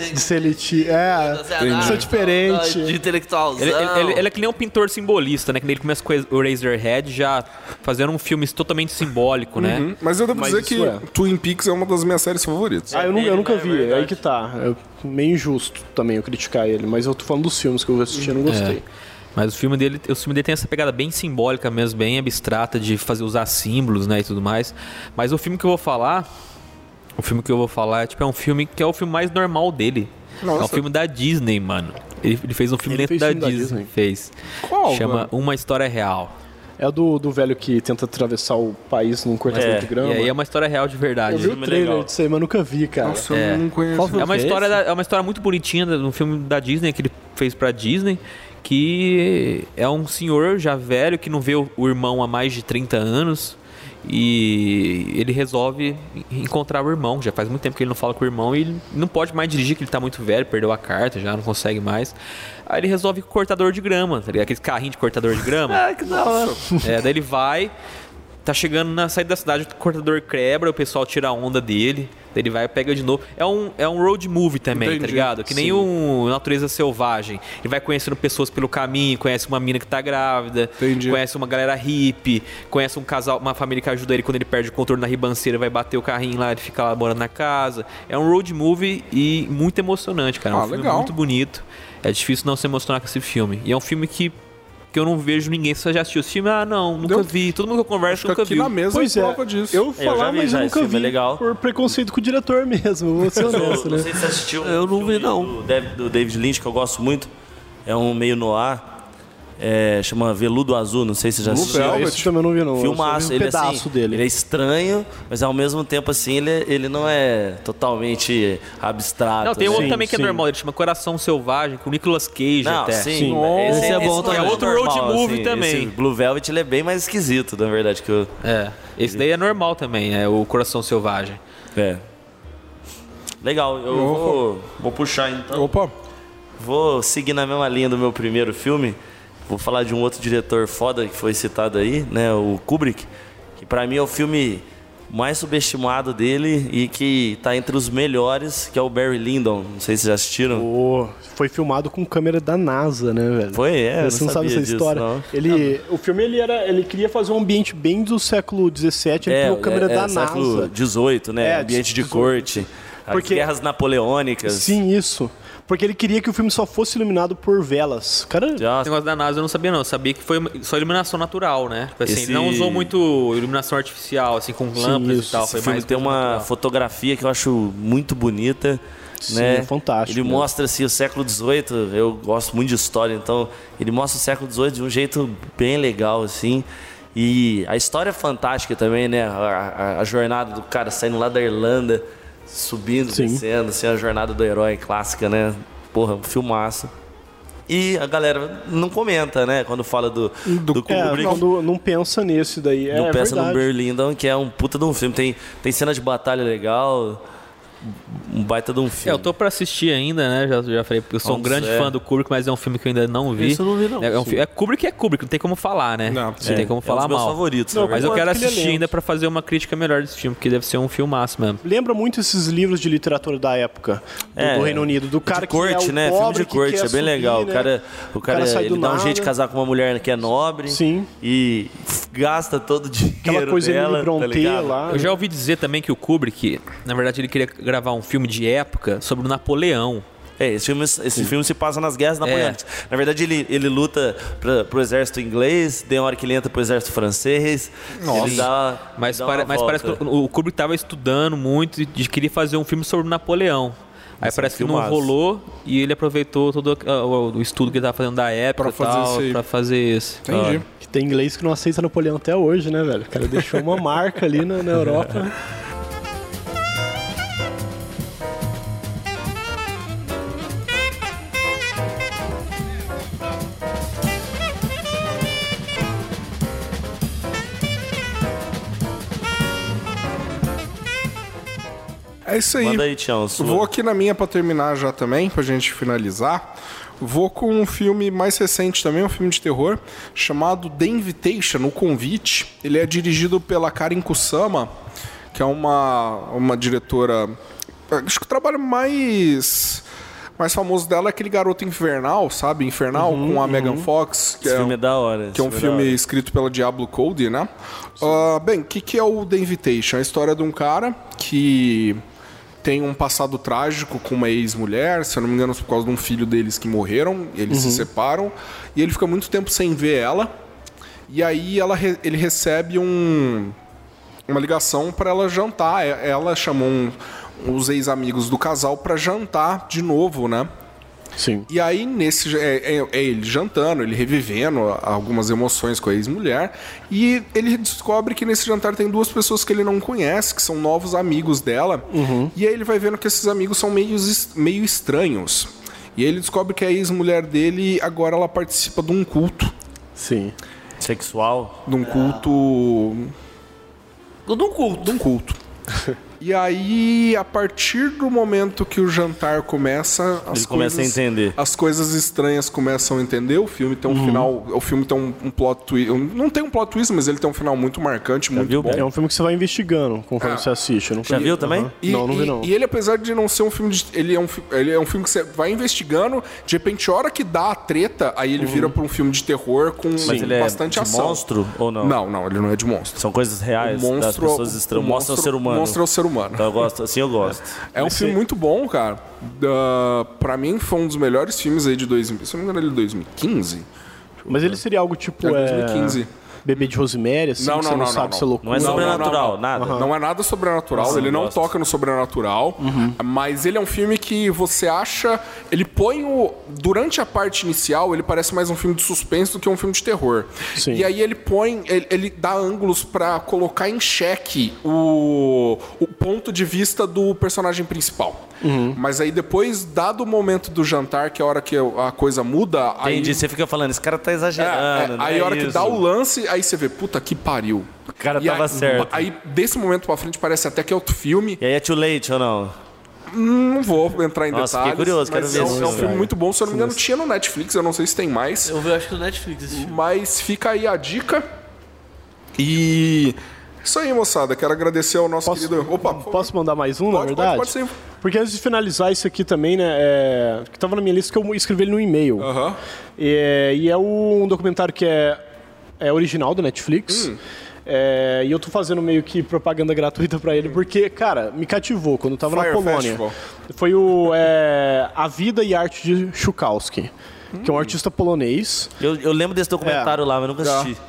de ser eliti. É, sou diferente. De intelectualzão. Ele, ele- ele- é que nem um pintor simbolista, né? Que nem ele começa com o Razorhead já fazendo um filme totalmente simbólico, né? Uhum. Mas eu devo Mas dizer que é. Twin Peaks é uma das minhas séries favoritas. Ah, eu, nu- eu nunca não é vi, verdade. é aí que tá. É meio injusto também eu criticar ele, mas eu tô falando dos filmes que eu assisti e não gostei. Mas o filme dele, o filme dele tem essa pegada bem simbólica mesmo, bem abstrata de fazer usar símbolos, né, e tudo mais. Mas o filme que eu vou falar, o filme que eu vou falar é tipo é um filme que é o filme mais normal dele. É um Nossa. filme da Disney, mano. Ele, ele fez um filme Ele dentro fez da, filme da Disney. Disney. Fez. Qual, Chama mano? Uma História Real. É o do, do velho que tenta atravessar o país num cortador É, de grama. E aí é uma história real de verdade. Eu vi o filme trailer legal. disso aí, mas nunca vi, cara. Nossa, eu É. não conheço. É uma, é história da- é uma história muito bonitinha de um filme da Disney que ele fez pra Disney. Que é um senhor já velho que não vê o, o irmão há mais de 30 anos. E ele resolve encontrar o irmão. Já faz muito tempo que ele não fala com o irmão e ele não pode mais dirigir, que ele tá muito velho, perdeu a carta, já não consegue mais. Aí ele resolve com cortador de grama, tá ligado? Aquele carrinho de cortador de grama. Ah, que da hora. É, daí ele vai, tá chegando na saída da cidade, o cortador quebra, o pessoal tira a onda dele, daí ele vai e pega de novo. É um, é um road movie também, tá Entendi. ligado? Que nem um Natureza Selvagem. Ele vai conhecendo pessoas pelo caminho, conhece uma mina que tá grávida, Entendi. conhece uma galera hippie, conhece um casal, uma família que ajuda ele quando ele perde o controle na ribanceira, vai bater o carrinho lá, ele fica lá morando na casa. É um road movie e muito emocionante, cara. É um Ah, filme legal. muito bonito. É difícil não se emocionar com esse filme. E é um filme que que eu não vejo ninguém. Você já assistiu esse filme? Ah, não, nunca Eu- vi. Todo mundo que eu converso Acho que nunca aqui viu. na mesa Pois é é, prova disso. eu já falar, vi mas já, eu esse nunca filme é vi legal. por preconceito com o diretor mesmo, vou ser honesto, Não né? sei se você assistiu. Eu não vi, não. Do David, do David Lynch, que eu gosto muito. É um meio noir. É, chama Veludo Azul, não sei se você já Blue assistiu. Velvet. Esse também eu não vi, não. Filmaço, um ele, pedaço assim, dele. ele é estranho, mas ao mesmo tempo assim, ele, ele não é totalmente abstrato. Não, tem né? outro Sim, também que é sim. normal. Ele chama Coração Selvagem, com o Nicolas Cage Não, até. sim. Sim. mas Esse é bom também. É outro road normal, movie assim. também. Esse Blue Velvet ele é bem mais esquisito, na verdade, que eu... É. Esse daí é normal também, é o Coração Selvagem. É. Legal, eu vou, vou puxar então. Opa, Vou seguir na mesma linha do meu primeiro filme. Vou falar de um outro diretor foda que foi citado aí, né? O Kubrick. Que pra mim é o filme mais subestimado dele e que tá entre os melhores, que é o Barry Lyndon. Não sei se já assistiram. Pô, foi filmado com câmera da NASA, né, velho? Foi, é, Você não sabe sabia essa disso, história. não. Ele, o filme ele era, ele queria fazer um ambiente bem do século XVII, ele É, pegou câmera é, da é, século NASA. XVIII, né? É, Ambiente de 18. corte. As Porque- guerras napoleônicas. Sim, isso. Porque ele queria que o filme só fosse iluminado por velas. Cara, Já- Esse negócio da NASA eu não sabia, não. Eu sabia que foi só iluminação natural, né? Tipo Assim, Esse- Não usou muito iluminação artificial, assim, com lâmpadas isso. e tal. Esse Foi filme mais tem uma natural. fotografia que eu acho muito bonita. Sim, né? é fantástico, Ele né? mostra assim, o século XVIII, eu gosto muito de história, então ele mostra o século XVIII de um jeito bem legal, assim. E a história é fantástica também, né? A, a- a jornada do cara saindo lá da Irlanda, subindo, Sim. descendo, assim, a jornada do herói clássica, né? Porra, um filmaço. E a galera não comenta, né? Quando fala do, do, é, Kubrick. quando não pensa nesse daí. Não é pensa no verdade. Barry Lyndon, que é um puta de um filme. Tem, tem cena de batalha legal, um baita de um É, filme. eu tô pra assistir ainda, né? Já, já falei, porque eu sou um grande é. fã do Kubrick, mas é um filme que eu ainda não vi. Esse eu não vi, não. É, um fi- é Kubrick é Kubrick, não tem como falar, né? Não, não tem como é um falar dos meus mal. favoritos, Não, Mas eu quero é assistir ainda pra fazer uma crítica melhor desse filme, porque deve ser um filmaço mesmo. Lembra muito esses livros de literatura da época do, É, do Reino Unido, do cara de que corte, é o né? Filme de que corte, quer é bem subir, legal. né? O cara, o cara, sai do ele dá um nada. jeito de casar com uma mulher que é nobre. Sim. E gasta todo o dinheiro Aquela coisa dela, tá lá. Eu já ouvi dizer também que o Kubrick, na verdade, ele queria gravar um filme de época sobre o Napoleão. É, esse filme, esse filme se passa nas guerras napoleônicas. Na verdade, ele, ele luta pra, pro exército inglês, tem uma hora que ele entra pro exército francês. Ele dá, Mas, uma mas parece que o o Kubrick tava estudando muito e de- queria fazer um filme sobre o Napoleão. Aí Esse parece é que não filmaço. rolou e ele aproveitou todo ah, o, estudo que ele tava fazendo da época Pra fazer tal, isso aí. pra fazer isso. entendi. Que tem inglês que não aceita Napoleão até hoje, né, velho? O cara deixou uma marca ali na, na Europa. É isso aí. Manda aí, Tião. Vou aqui na minha pra terminar já também, pra gente finalizar. Vou com um filme mais recente também, um filme de terror, chamado The Invitation, O Convite. Ele é dirigido pela Karen Kusama, que é uma, uma diretora. Acho que o trabalho mais. Mais famoso dela é aquele Garoto Infernal, sabe? Infernal, com a Megan Fox. Que Esse é filme é da hora. que é um filme hora. escrito pela Diablo Cody, né? Ah, bem, o que, que é o The Invitation? É a história de um cara que tem um passado trágico com uma ex-mulher, se eu não me engano, por causa de um filho deles que morreram, eles se separam, e ele fica muito tempo sem ver ela, e aí ela ele recebe um, uma ligação para ela jantar. E- Ela chamou um- os ex-amigos do casal para jantar de novo, né? Sim. E aí, nesse. É, é- é ele jantando, ele revivendo algumas emoções com a ex-mulher. E ele descobre que nesse jantar tem duas pessoas que ele não conhece, que são novos amigos dela. E aí ele vai vendo que esses amigos são meio, meio estranhos. E aí ele descobre que a ex-mulher dele agora ela participa de um culto. Sim. Sexual. De um culto. Tudo um culto. De um culto. E aí, a partir do momento que o jantar começa, as Ele começa a coisas- entender. As coisas estranhas começam a entender. O filme tem um Uhum. final. O filme tem um, um plot twist. Não tem um plot twist, mas ele tem um final muito marcante, muito viu, bom. É um filme que você vai investigando conforme você assiste. Já viu também? E, Não, não vi e- não. e ele, apesar de não ser um filme de. Ele é um, ele é um filme que você vai investigando, de repente, a hora que dá a treta, aí ele vira pra um filme de terror com Uhum. Mas ele é bastante de ação. monstro ou não? Não, não, ele não é de monstro. São coisas reais O monstro, das pessoas estranhas. o Mostra o ser humano. É o ser humano. Então eu gosto, assim eu gosto. É um filme muito bom, cara. Da- pra mim, foi um dos melhores filmes aí de 2000. Se eu não me engano, ele é 2015. Mas ele seria algo tipo. É, É, 2015. Bebê de Rosemary, assim, Não, que você não, não, não, sabe não, se é não. loucura. Não é Não, sobrenatural, não, não. nada. Não é nada sobrenatural, ele não gosto. toca no sobrenatural, mas ele é um filme que você acha. Ele põe o. Durante a parte inicial, ele parece mais um filme de suspense do que um filme de terror. Sim. E aí ele põe. Ele, ele dá ângulos pra colocar em xeque o, o ponto de vista do personagem principal. Mas aí depois, dado o momento do jantar, que é a hora que a coisa muda, aí. Entendi, você fica falando, esse cara tá É, exagerando. é, não aí é a hora que dá o lance, aí você vê, puta que pariu. O cara E tava aí, certo. Aí, desse momento pra frente, parece até que é outro filme. E aí é too late ou não? Não vou entrar em Nossa, detalhes. curioso, quero mas ver é, um, é um filme, muito bom. Se eu não me engano, tinha no Netflix, eu não sei se tem mais. Eu vi, acho que no Netflix esse filme. Mas fica aí a dica. E. Isso aí, moçada. Quero agradecer ao nosso Posso- querido. Opa. Posso mandar mais um, na Pode, verdade? pode, pode sim. Porque antes de finalizar isso aqui também, né? É... Que tava na minha lista que eu escrevi ele no e-mail. Aham. É, e é um documentário que é, é original do Netflix. Hum. É, e eu tô fazendo meio que propaganda gratuita pra ele, porque, cara, me cativou quando eu tava Fire na Polônia. Festival. Foi o é, A Vida e Arte de Chukowski, que é um Hum. artista polonês. Eu, eu lembro desse documentário lá, mas nunca Tá. assisti.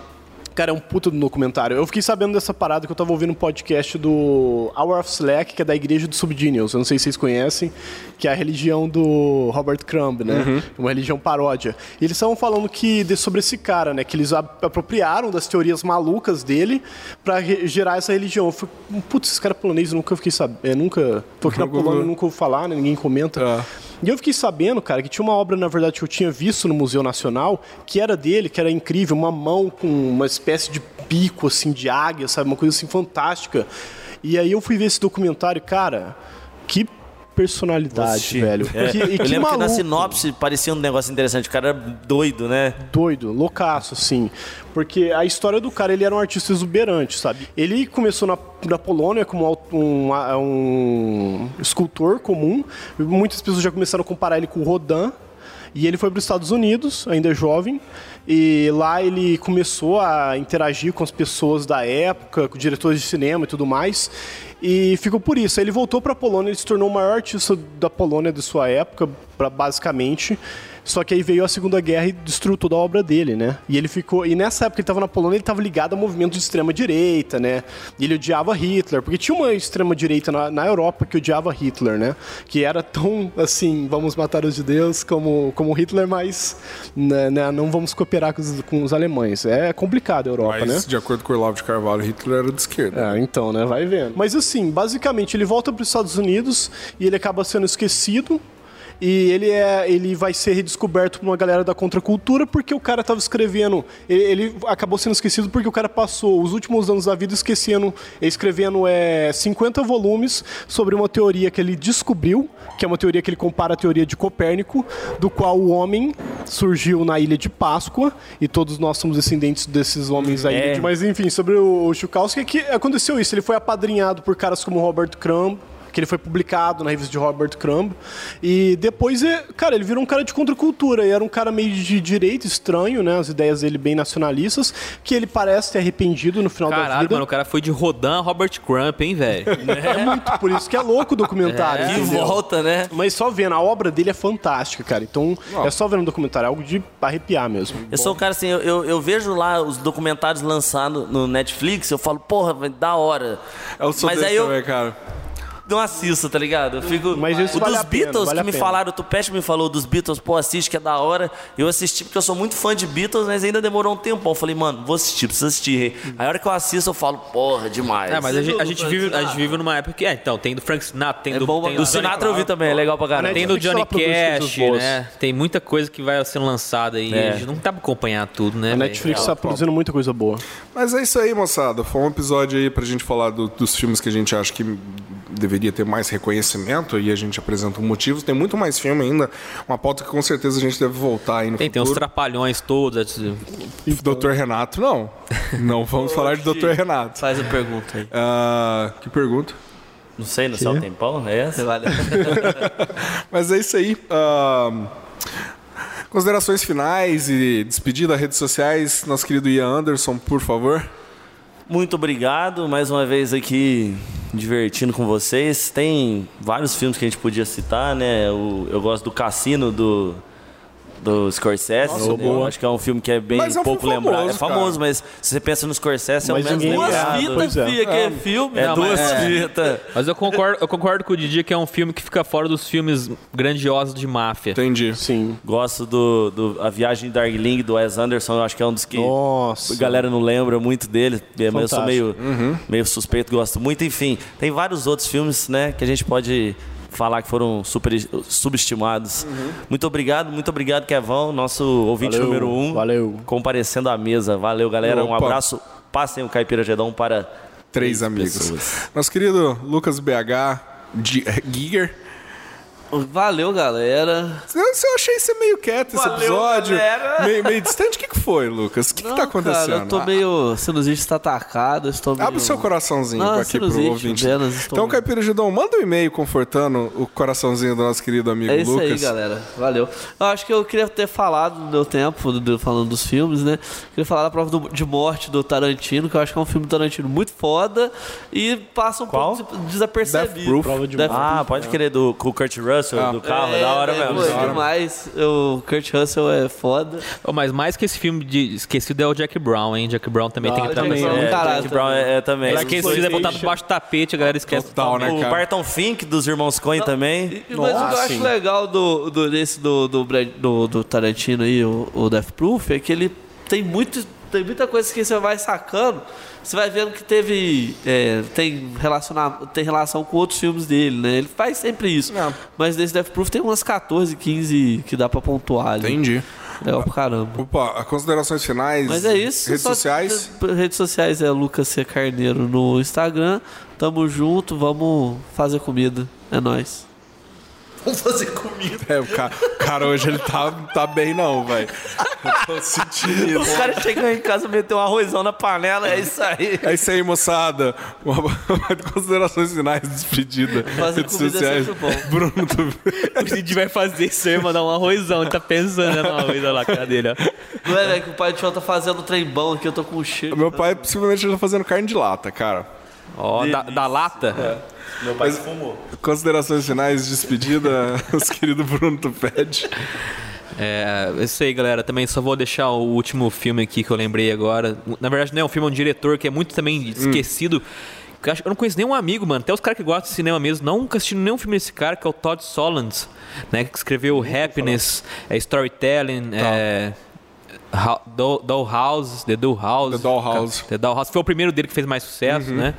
Cara, é um puta do documentário. Eu fiquei sabendo dessa parada que eu tava ouvindo um podcast do Hour of Slack, que é da Igreja dos Subgenials. Eu não sei se vocês conhecem, que é a religião do Robert Crumb, né? Uhum. Uma religião paródia. E eles estavam falando que de- sobre esse cara, né? Que eles apropriaram das teorias malucas dele pra re- gerar essa religião. Eu falei, putz, esse cara é polonês, eu nunca fiquei sabendo. Nunca. Tô aqui na Polônia, nunca ouvi falar, né? Ninguém comenta. É. E eu fiquei sabendo, cara, que tinha uma obra, na verdade, que eu tinha visto no Museu Nacional, que era dele, que era incrível, uma mão com uma espécie de bico, assim, de águia, sabe? Uma coisa assim fantástica. E aí eu fui ver esse documentário, cara, que personalidade, Assisti. velho. É, Que- e eu lembro que na maluco. sinopse parecia um negócio interessante. O cara era doido, né? doido, loucaço, assim. Porque a história do cara, ele era um artista exuberante, sabe? Ele começou na, na Polônia como um, um escultor comum. Muitas pessoas já começaram a comparar ele com o Rodin. E ele foi para os Estados Unidos, ainda jovem, e lá ele começou a interagir com as pessoas da época, com diretores de cinema e tudo mais, e ficou por isso. Ele voltou para a Polônia, ele se tornou o maior artista da Polônia de sua época, basicamente. Só que aí veio a Segunda Guerra e destruiu toda a obra dele, né? E ele ficou. E nessa época ele estava na Polônia, ele estava ligado a movimentos de extrema direita, né? E ele odiava Hitler, porque tinha uma extrema direita na, na Europa que odiava Hitler, né? Que era tão assim, vamos matar os judeus como, como Hitler, mas né, né, não vamos cooperar com os, com os alemães. É complicado a Europa, né? Mas, de acordo com o Olavo de Carvalho, Hitler era de esquerda. É, então, né? Vai vendo. Mas assim, basicamente, ele volta para os Estados Unidos e ele acaba sendo esquecido. E ele, é, ele vai ser redescoberto por uma galera da contracultura porque o cara tava escrevendo. Ele, ele acabou sendo esquecido porque o cara passou os últimos anos da vida esquecendo, escrevendo é, 50 volumes sobre uma teoria que ele descobriu, que é uma teoria que ele compara à teoria de Copérnico, do qual o homem surgiu na ilha de Páscoa e todos nós somos descendentes desses homens aí. É. Mas enfim, sobre o, o Chukowski, que aconteceu isso. Ele foi apadrinhado por caras como Robert Crumb, que ele foi publicado na revista de Robert Crumb. E depois, é, cara, ele virou um cara de contracultura. E era um cara meio de direita, estranho, né? As ideias dele bem nacionalistas, que ele parece ter arrependido no final da Caralho, vida. mano, o cara foi de Rodan a Robert Crump, hein, velho? É muito, por isso que é louco o documentário. Que entendeu? volta, né? Mas só vendo, a obra dele é fantástica, cara. Então, é só vendo o documentário, é algo de arrepiar mesmo. Eu sou um cara assim, eu, eu, eu vejo lá os documentários lançados no Netflix, eu falo, porra, da hora. Eu sou Mas desse aí eu também, cara. Não assisto, tá ligado? Eu fico. Mas isso o vale dos a pena, Beatles vale a que me pena. falaram, o Tupete me falou dos Beatles, pô, assiste que é da hora. Eu assisti porque eu sou muito fã de Beatles, mas ainda demorou um tempão. Eu falei, mano, vou assistir, preciso assistir. Aí a hora que eu assisto, eu falo, porra, demais. É, mas a gente, a gente vive, a gente vive numa época que. É, então, tem do Frank Sinatra, tem É do. bom, tem Do Sinatra eu vi também, é legal pra caramba. Tem do Netflix, Johnny Cash, né? Tem muita coisa que vai sendo lançada aí. É. A gente não tá pra acompanhar tudo, né? A? Netflix tá produzindo muita coisa boa. Mas é isso aí, moçada. Foi um episódio aí pra gente falar do- dos filmes que a gente acha que deveria ter mais reconhecimento e a gente apresenta um motivo. Tem muito mais filme ainda. Uma pauta que com certeza a gente deve voltar aí no Tem, tem uns futuro. trapalhões todos. Dr. Renato, não. Não vamos falar de Dr. Renato. Faz a pergunta aí. Ah, que pergunta? Não sei, no céu tem pão? É essa? Vale. Mas é isso aí. Ahn, considerações finais e despedida, redes sociais. Nosso querido Ian Anderson, por favor. Muito obrigado, mais uma vez aqui divertindo com vocês. Tem vários filmes que a gente podia citar, né? O- eu gosto do Cassino do, do Scorsese. Nossa, eu acho que é um filme que é bem Mas é um pouco lembrado. famoso, É famoso, cara. mas se você pensa no Scorsese, é o menos ninguém- Duas lembrado. fitas, é. que é filme. É Não, duas mas- fitas. Mas eu concordo, eu concordo com o Didi que é um filme que fica fora dos filmes grandiosos de máfia. Entendi. Sim. Gosto do, do A Viagem de Darjeeling, do Wes Anderson. Eu acho que é um dos que Nossa. a galera não lembra muito dele. Mas eu sou Fantástico. meio, Uhum. meio suspeito, gosto muito. Enfim, tem vários outros filmes né, que a gente pode falar que foram super subestimados. Uhum. Muito obrigado, muito obrigado, Kevão, nosso ouvinte Valeu, número um. valeu. Comparecendo à mesa. Valeu, galera. Um Opa. abraço. Passem o Caipira Gedão para Três amigos. pessoas. Nosso querido Lucas BH Gi- Giger. Valeu, galera. Eu, eu achei você meio quieto esse Valeu, episódio. galera. Meio, meio distante. O que, que foi, Lucas? O que, que tá acontecendo? Cara, eu tô Ah, meio. Sinusite está atacado. Estou meio... Abre o seu coraçãozinho Não, aqui pro ouvinte. apenas, estou- Então, Caipira Gidão, manda um e-mail confortando o coraçãozinho do nosso querido amigo É isso Lucas. aí, galera. Valeu. Eu acho que eu queria ter falado no meu tempo, do- do- falando dos filmes, né? Queria falar da prova do- de morte do Tarantino, que eu acho que é um filme do Tarantino muito foda e passa um Qual? pouco des- desapercebido. Death Proof. Prova de Death Ah, pode querer do com o Kurt Russell, Ah. do carro, da hora é, mesmo. pô, demais. O Kurt Russell é foda. Oh, mas mais que esse filme de esquecido é o Jack Brown, hein? Jack Brown também Ah, tem que estar também, é. É, Caralho, Jack Brown é, é também. Pra esquecido é botado debaixo do tapete, a galera esquece. Total, né, O? Barton Fink dos irmãos Coen também. E- Mas o que eu Nossa, acho sim. legal do, do, desse, do, do, do, do Tarantino aí, o, o Death Proof, é que ele tem, muito, tem muita coisa que você vai sacando. Você vai vendo que teve. é, tem, tem relação com outros filmes dele, né? Ele faz sempre isso. Não. Mas desse Death Proof tem umas 14, 15 que dá pra pontuar ali. Entendi. Legal pra caramba. Opa, considerações finais. Mas é isso. Redes sociais. Redes sociais é Lucas C. Carneiro no Instagram. Tamo junto, vamos fazer comida. É nóis. Vamos fazer comida. É, o ca- cara hoje ele tá, tá bem não, velho. Eu tô sentindo O isso. cara chegou em casa, meteu um arrozão na panela, é isso aí. É isso aí, moçada. Uma- Considerações finais, despedida. Fazer Redes comida é sociais. sempre bom. Bruno do... O Didi vai fazer isso aí, mandar um arrozão. Ele tá pensando né, no arroz, olha lá, cadê ele, ó. Não é, velho, que o pai do Chão tá fazendo trem bom aqui, eu tô com um cheiro. Meu pai possivelmente já tá fazendo carne de lata, cara. Ó, da, da lata. Meu pai fumou. Considerações finais, despedida, nosso querido Bruno Tuped. É, é isso aí, galera. Também só vou deixar o último filme aqui que eu lembrei agora. Na verdade, não é um filme, é um diretor que é muito também esquecido. Que Eu não conheço nenhum amigo, mano. Até os caras que gostam de cinema mesmo, nunca assistiram nenhum filme desse cara, que é o Todd Solondz, né? Que escreveu Happiness, é, Storytelling, é, Ho- Doll, Doll House, The Doll House. The Doll House. The Doll House. Foi o primeiro dele que fez mais sucesso, né?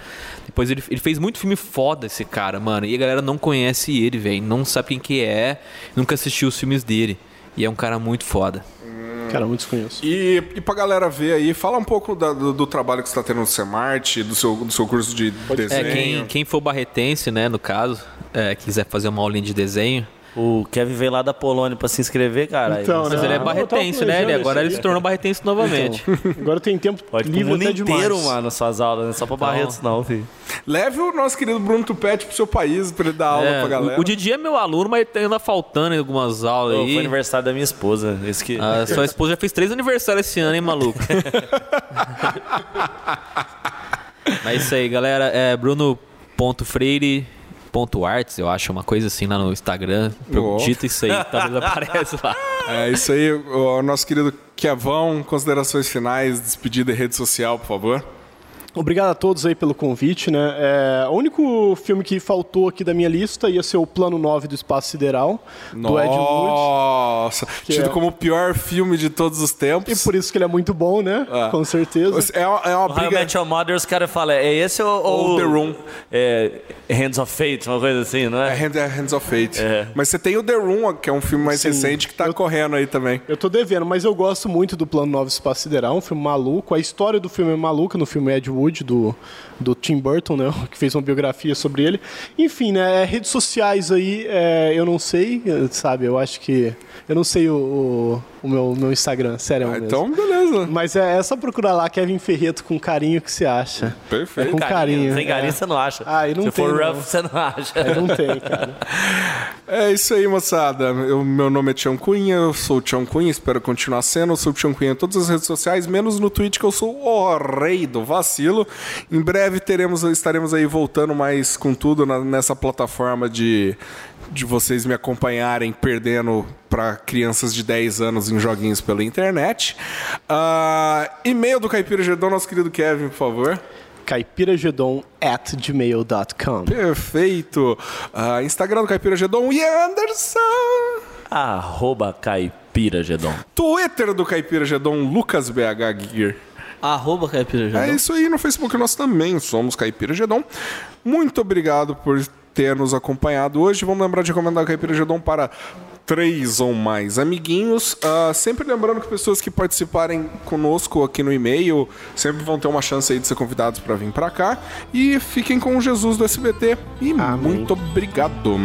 Depois ele, ele fez muito filme foda, esse cara, mano. E a galera não conhece ele, velho. Não sabe quem que é, nunca assistiu os filmes dele. E é um cara muito foda. Cara, muito desconheço. E, e pra galera ver aí, fala um pouco da- do, do trabalho que você tá tendo no Semart, do seu, do seu curso de É, desenho. quem, quem for barretense, né, no caso, é, quiser fazer uma aulinha de desenho. O Kevin veio lá da Polônia pra se inscrever, cara. Então, Mas Não, ele é tava barretense, né? Ele, agora ele se tornou barretense novamente. Agora tem tempo Pode livre mundo até demais. inteiro, mano, suas aulas, né? Só pra Barretos não, filho. Leve o nosso querido Bruno Tupete pro seu país pra ele dar aula É, pra galera. o, o Didi é meu aluno, mas anda faltando em algumas aulas Foi aí. aniversário da minha esposa. Esse que... A sua esposa já fez três aniversários esse ano, hein, maluco? Mas é isso aí, galera. É bruno.freire.arts, eu acho, uma coisa assim lá no Instagram. Ó. Dito isso aí, talvez apareça lá. É isso aí, o nosso querido Kevão, considerações finais, despedida e rede social, por favor. Obrigado a todos aí pelo convite, né? É, o único filme que faltou aqui da minha lista ia ser o Plano 9 do Espaço Sideral, do Ed Wood. Nossa, tido é- como o pior filme de todos os E tempos. por isso que ele é muito bom, né? Ah. Com certeza. É uma, é uma O How I briga... Met Your Mother, os caras falam, é esse ou, Ou The Room. É, Hands of Fate, uma coisa assim, não É é? Hand- é Hands of Fate. É. Mas você tem o The Room, que é um filme mais Sim. recente, que tá correndo aí também. Eu tô devendo, mas eu gosto muito do Plano 9 Espaço Sideral, um filme maluco. A história do filme é maluca no filme Ed Wood, do, do Tim Burton, né? Que fez uma biografia sobre ele. Enfim, né? Redes sociais aí, é, eu não sei, sabe? Eu acho que. Eu não sei o, o, o meu, meu Instagram, sério. Ah, mesmo. então, beleza. Mas é, é só procurar lá, Kevin Ferreto, com carinho que você acha. Perfeito. Com carinho. Sem carinho é. você não acha. Ah, e não Se tem, for não. rough, você não acha. É, Não tem, cara. É isso aí, moçada. Eu, meu nome é Tião Cunha, eu sou o Tião Cunha, espero continuar sendo. Eu sou o Tião Cunha em todas as redes sociais, menos no Twitch, que eu sou o rei do vacilo. Em breve teremos, estaremos aí voltando mais com tudo na- nessa plataforma de, de vocês me acompanharem perdendo para crianças de 10 anos em joguinhos pela internet. Ah, e-mail do Caipira Gedon, nosso querido Kevin, por favor. caipiragedon at gmail.com. Perfeito. Ah, Instagram do Caipira Gedon e Anderson. Arroba Caipira Gedon. Twitter do Caipira Gedon, Lucas BH Gear. Arroba Caipira. É isso aí, no Facebook nós também somos Caipira Gedon. Muito obrigado por ter nos acompanhado hoje. Vamos lembrar de recomendar o Caipira Gedon para três ou mais amiguinhos. Ah, sempre lembrando que pessoas que participarem conosco aqui no e-mail sempre vão ter uma chance aí de ser convidados para vir para cá. E fiquem com o Jesus do SBT. E muito obrigado.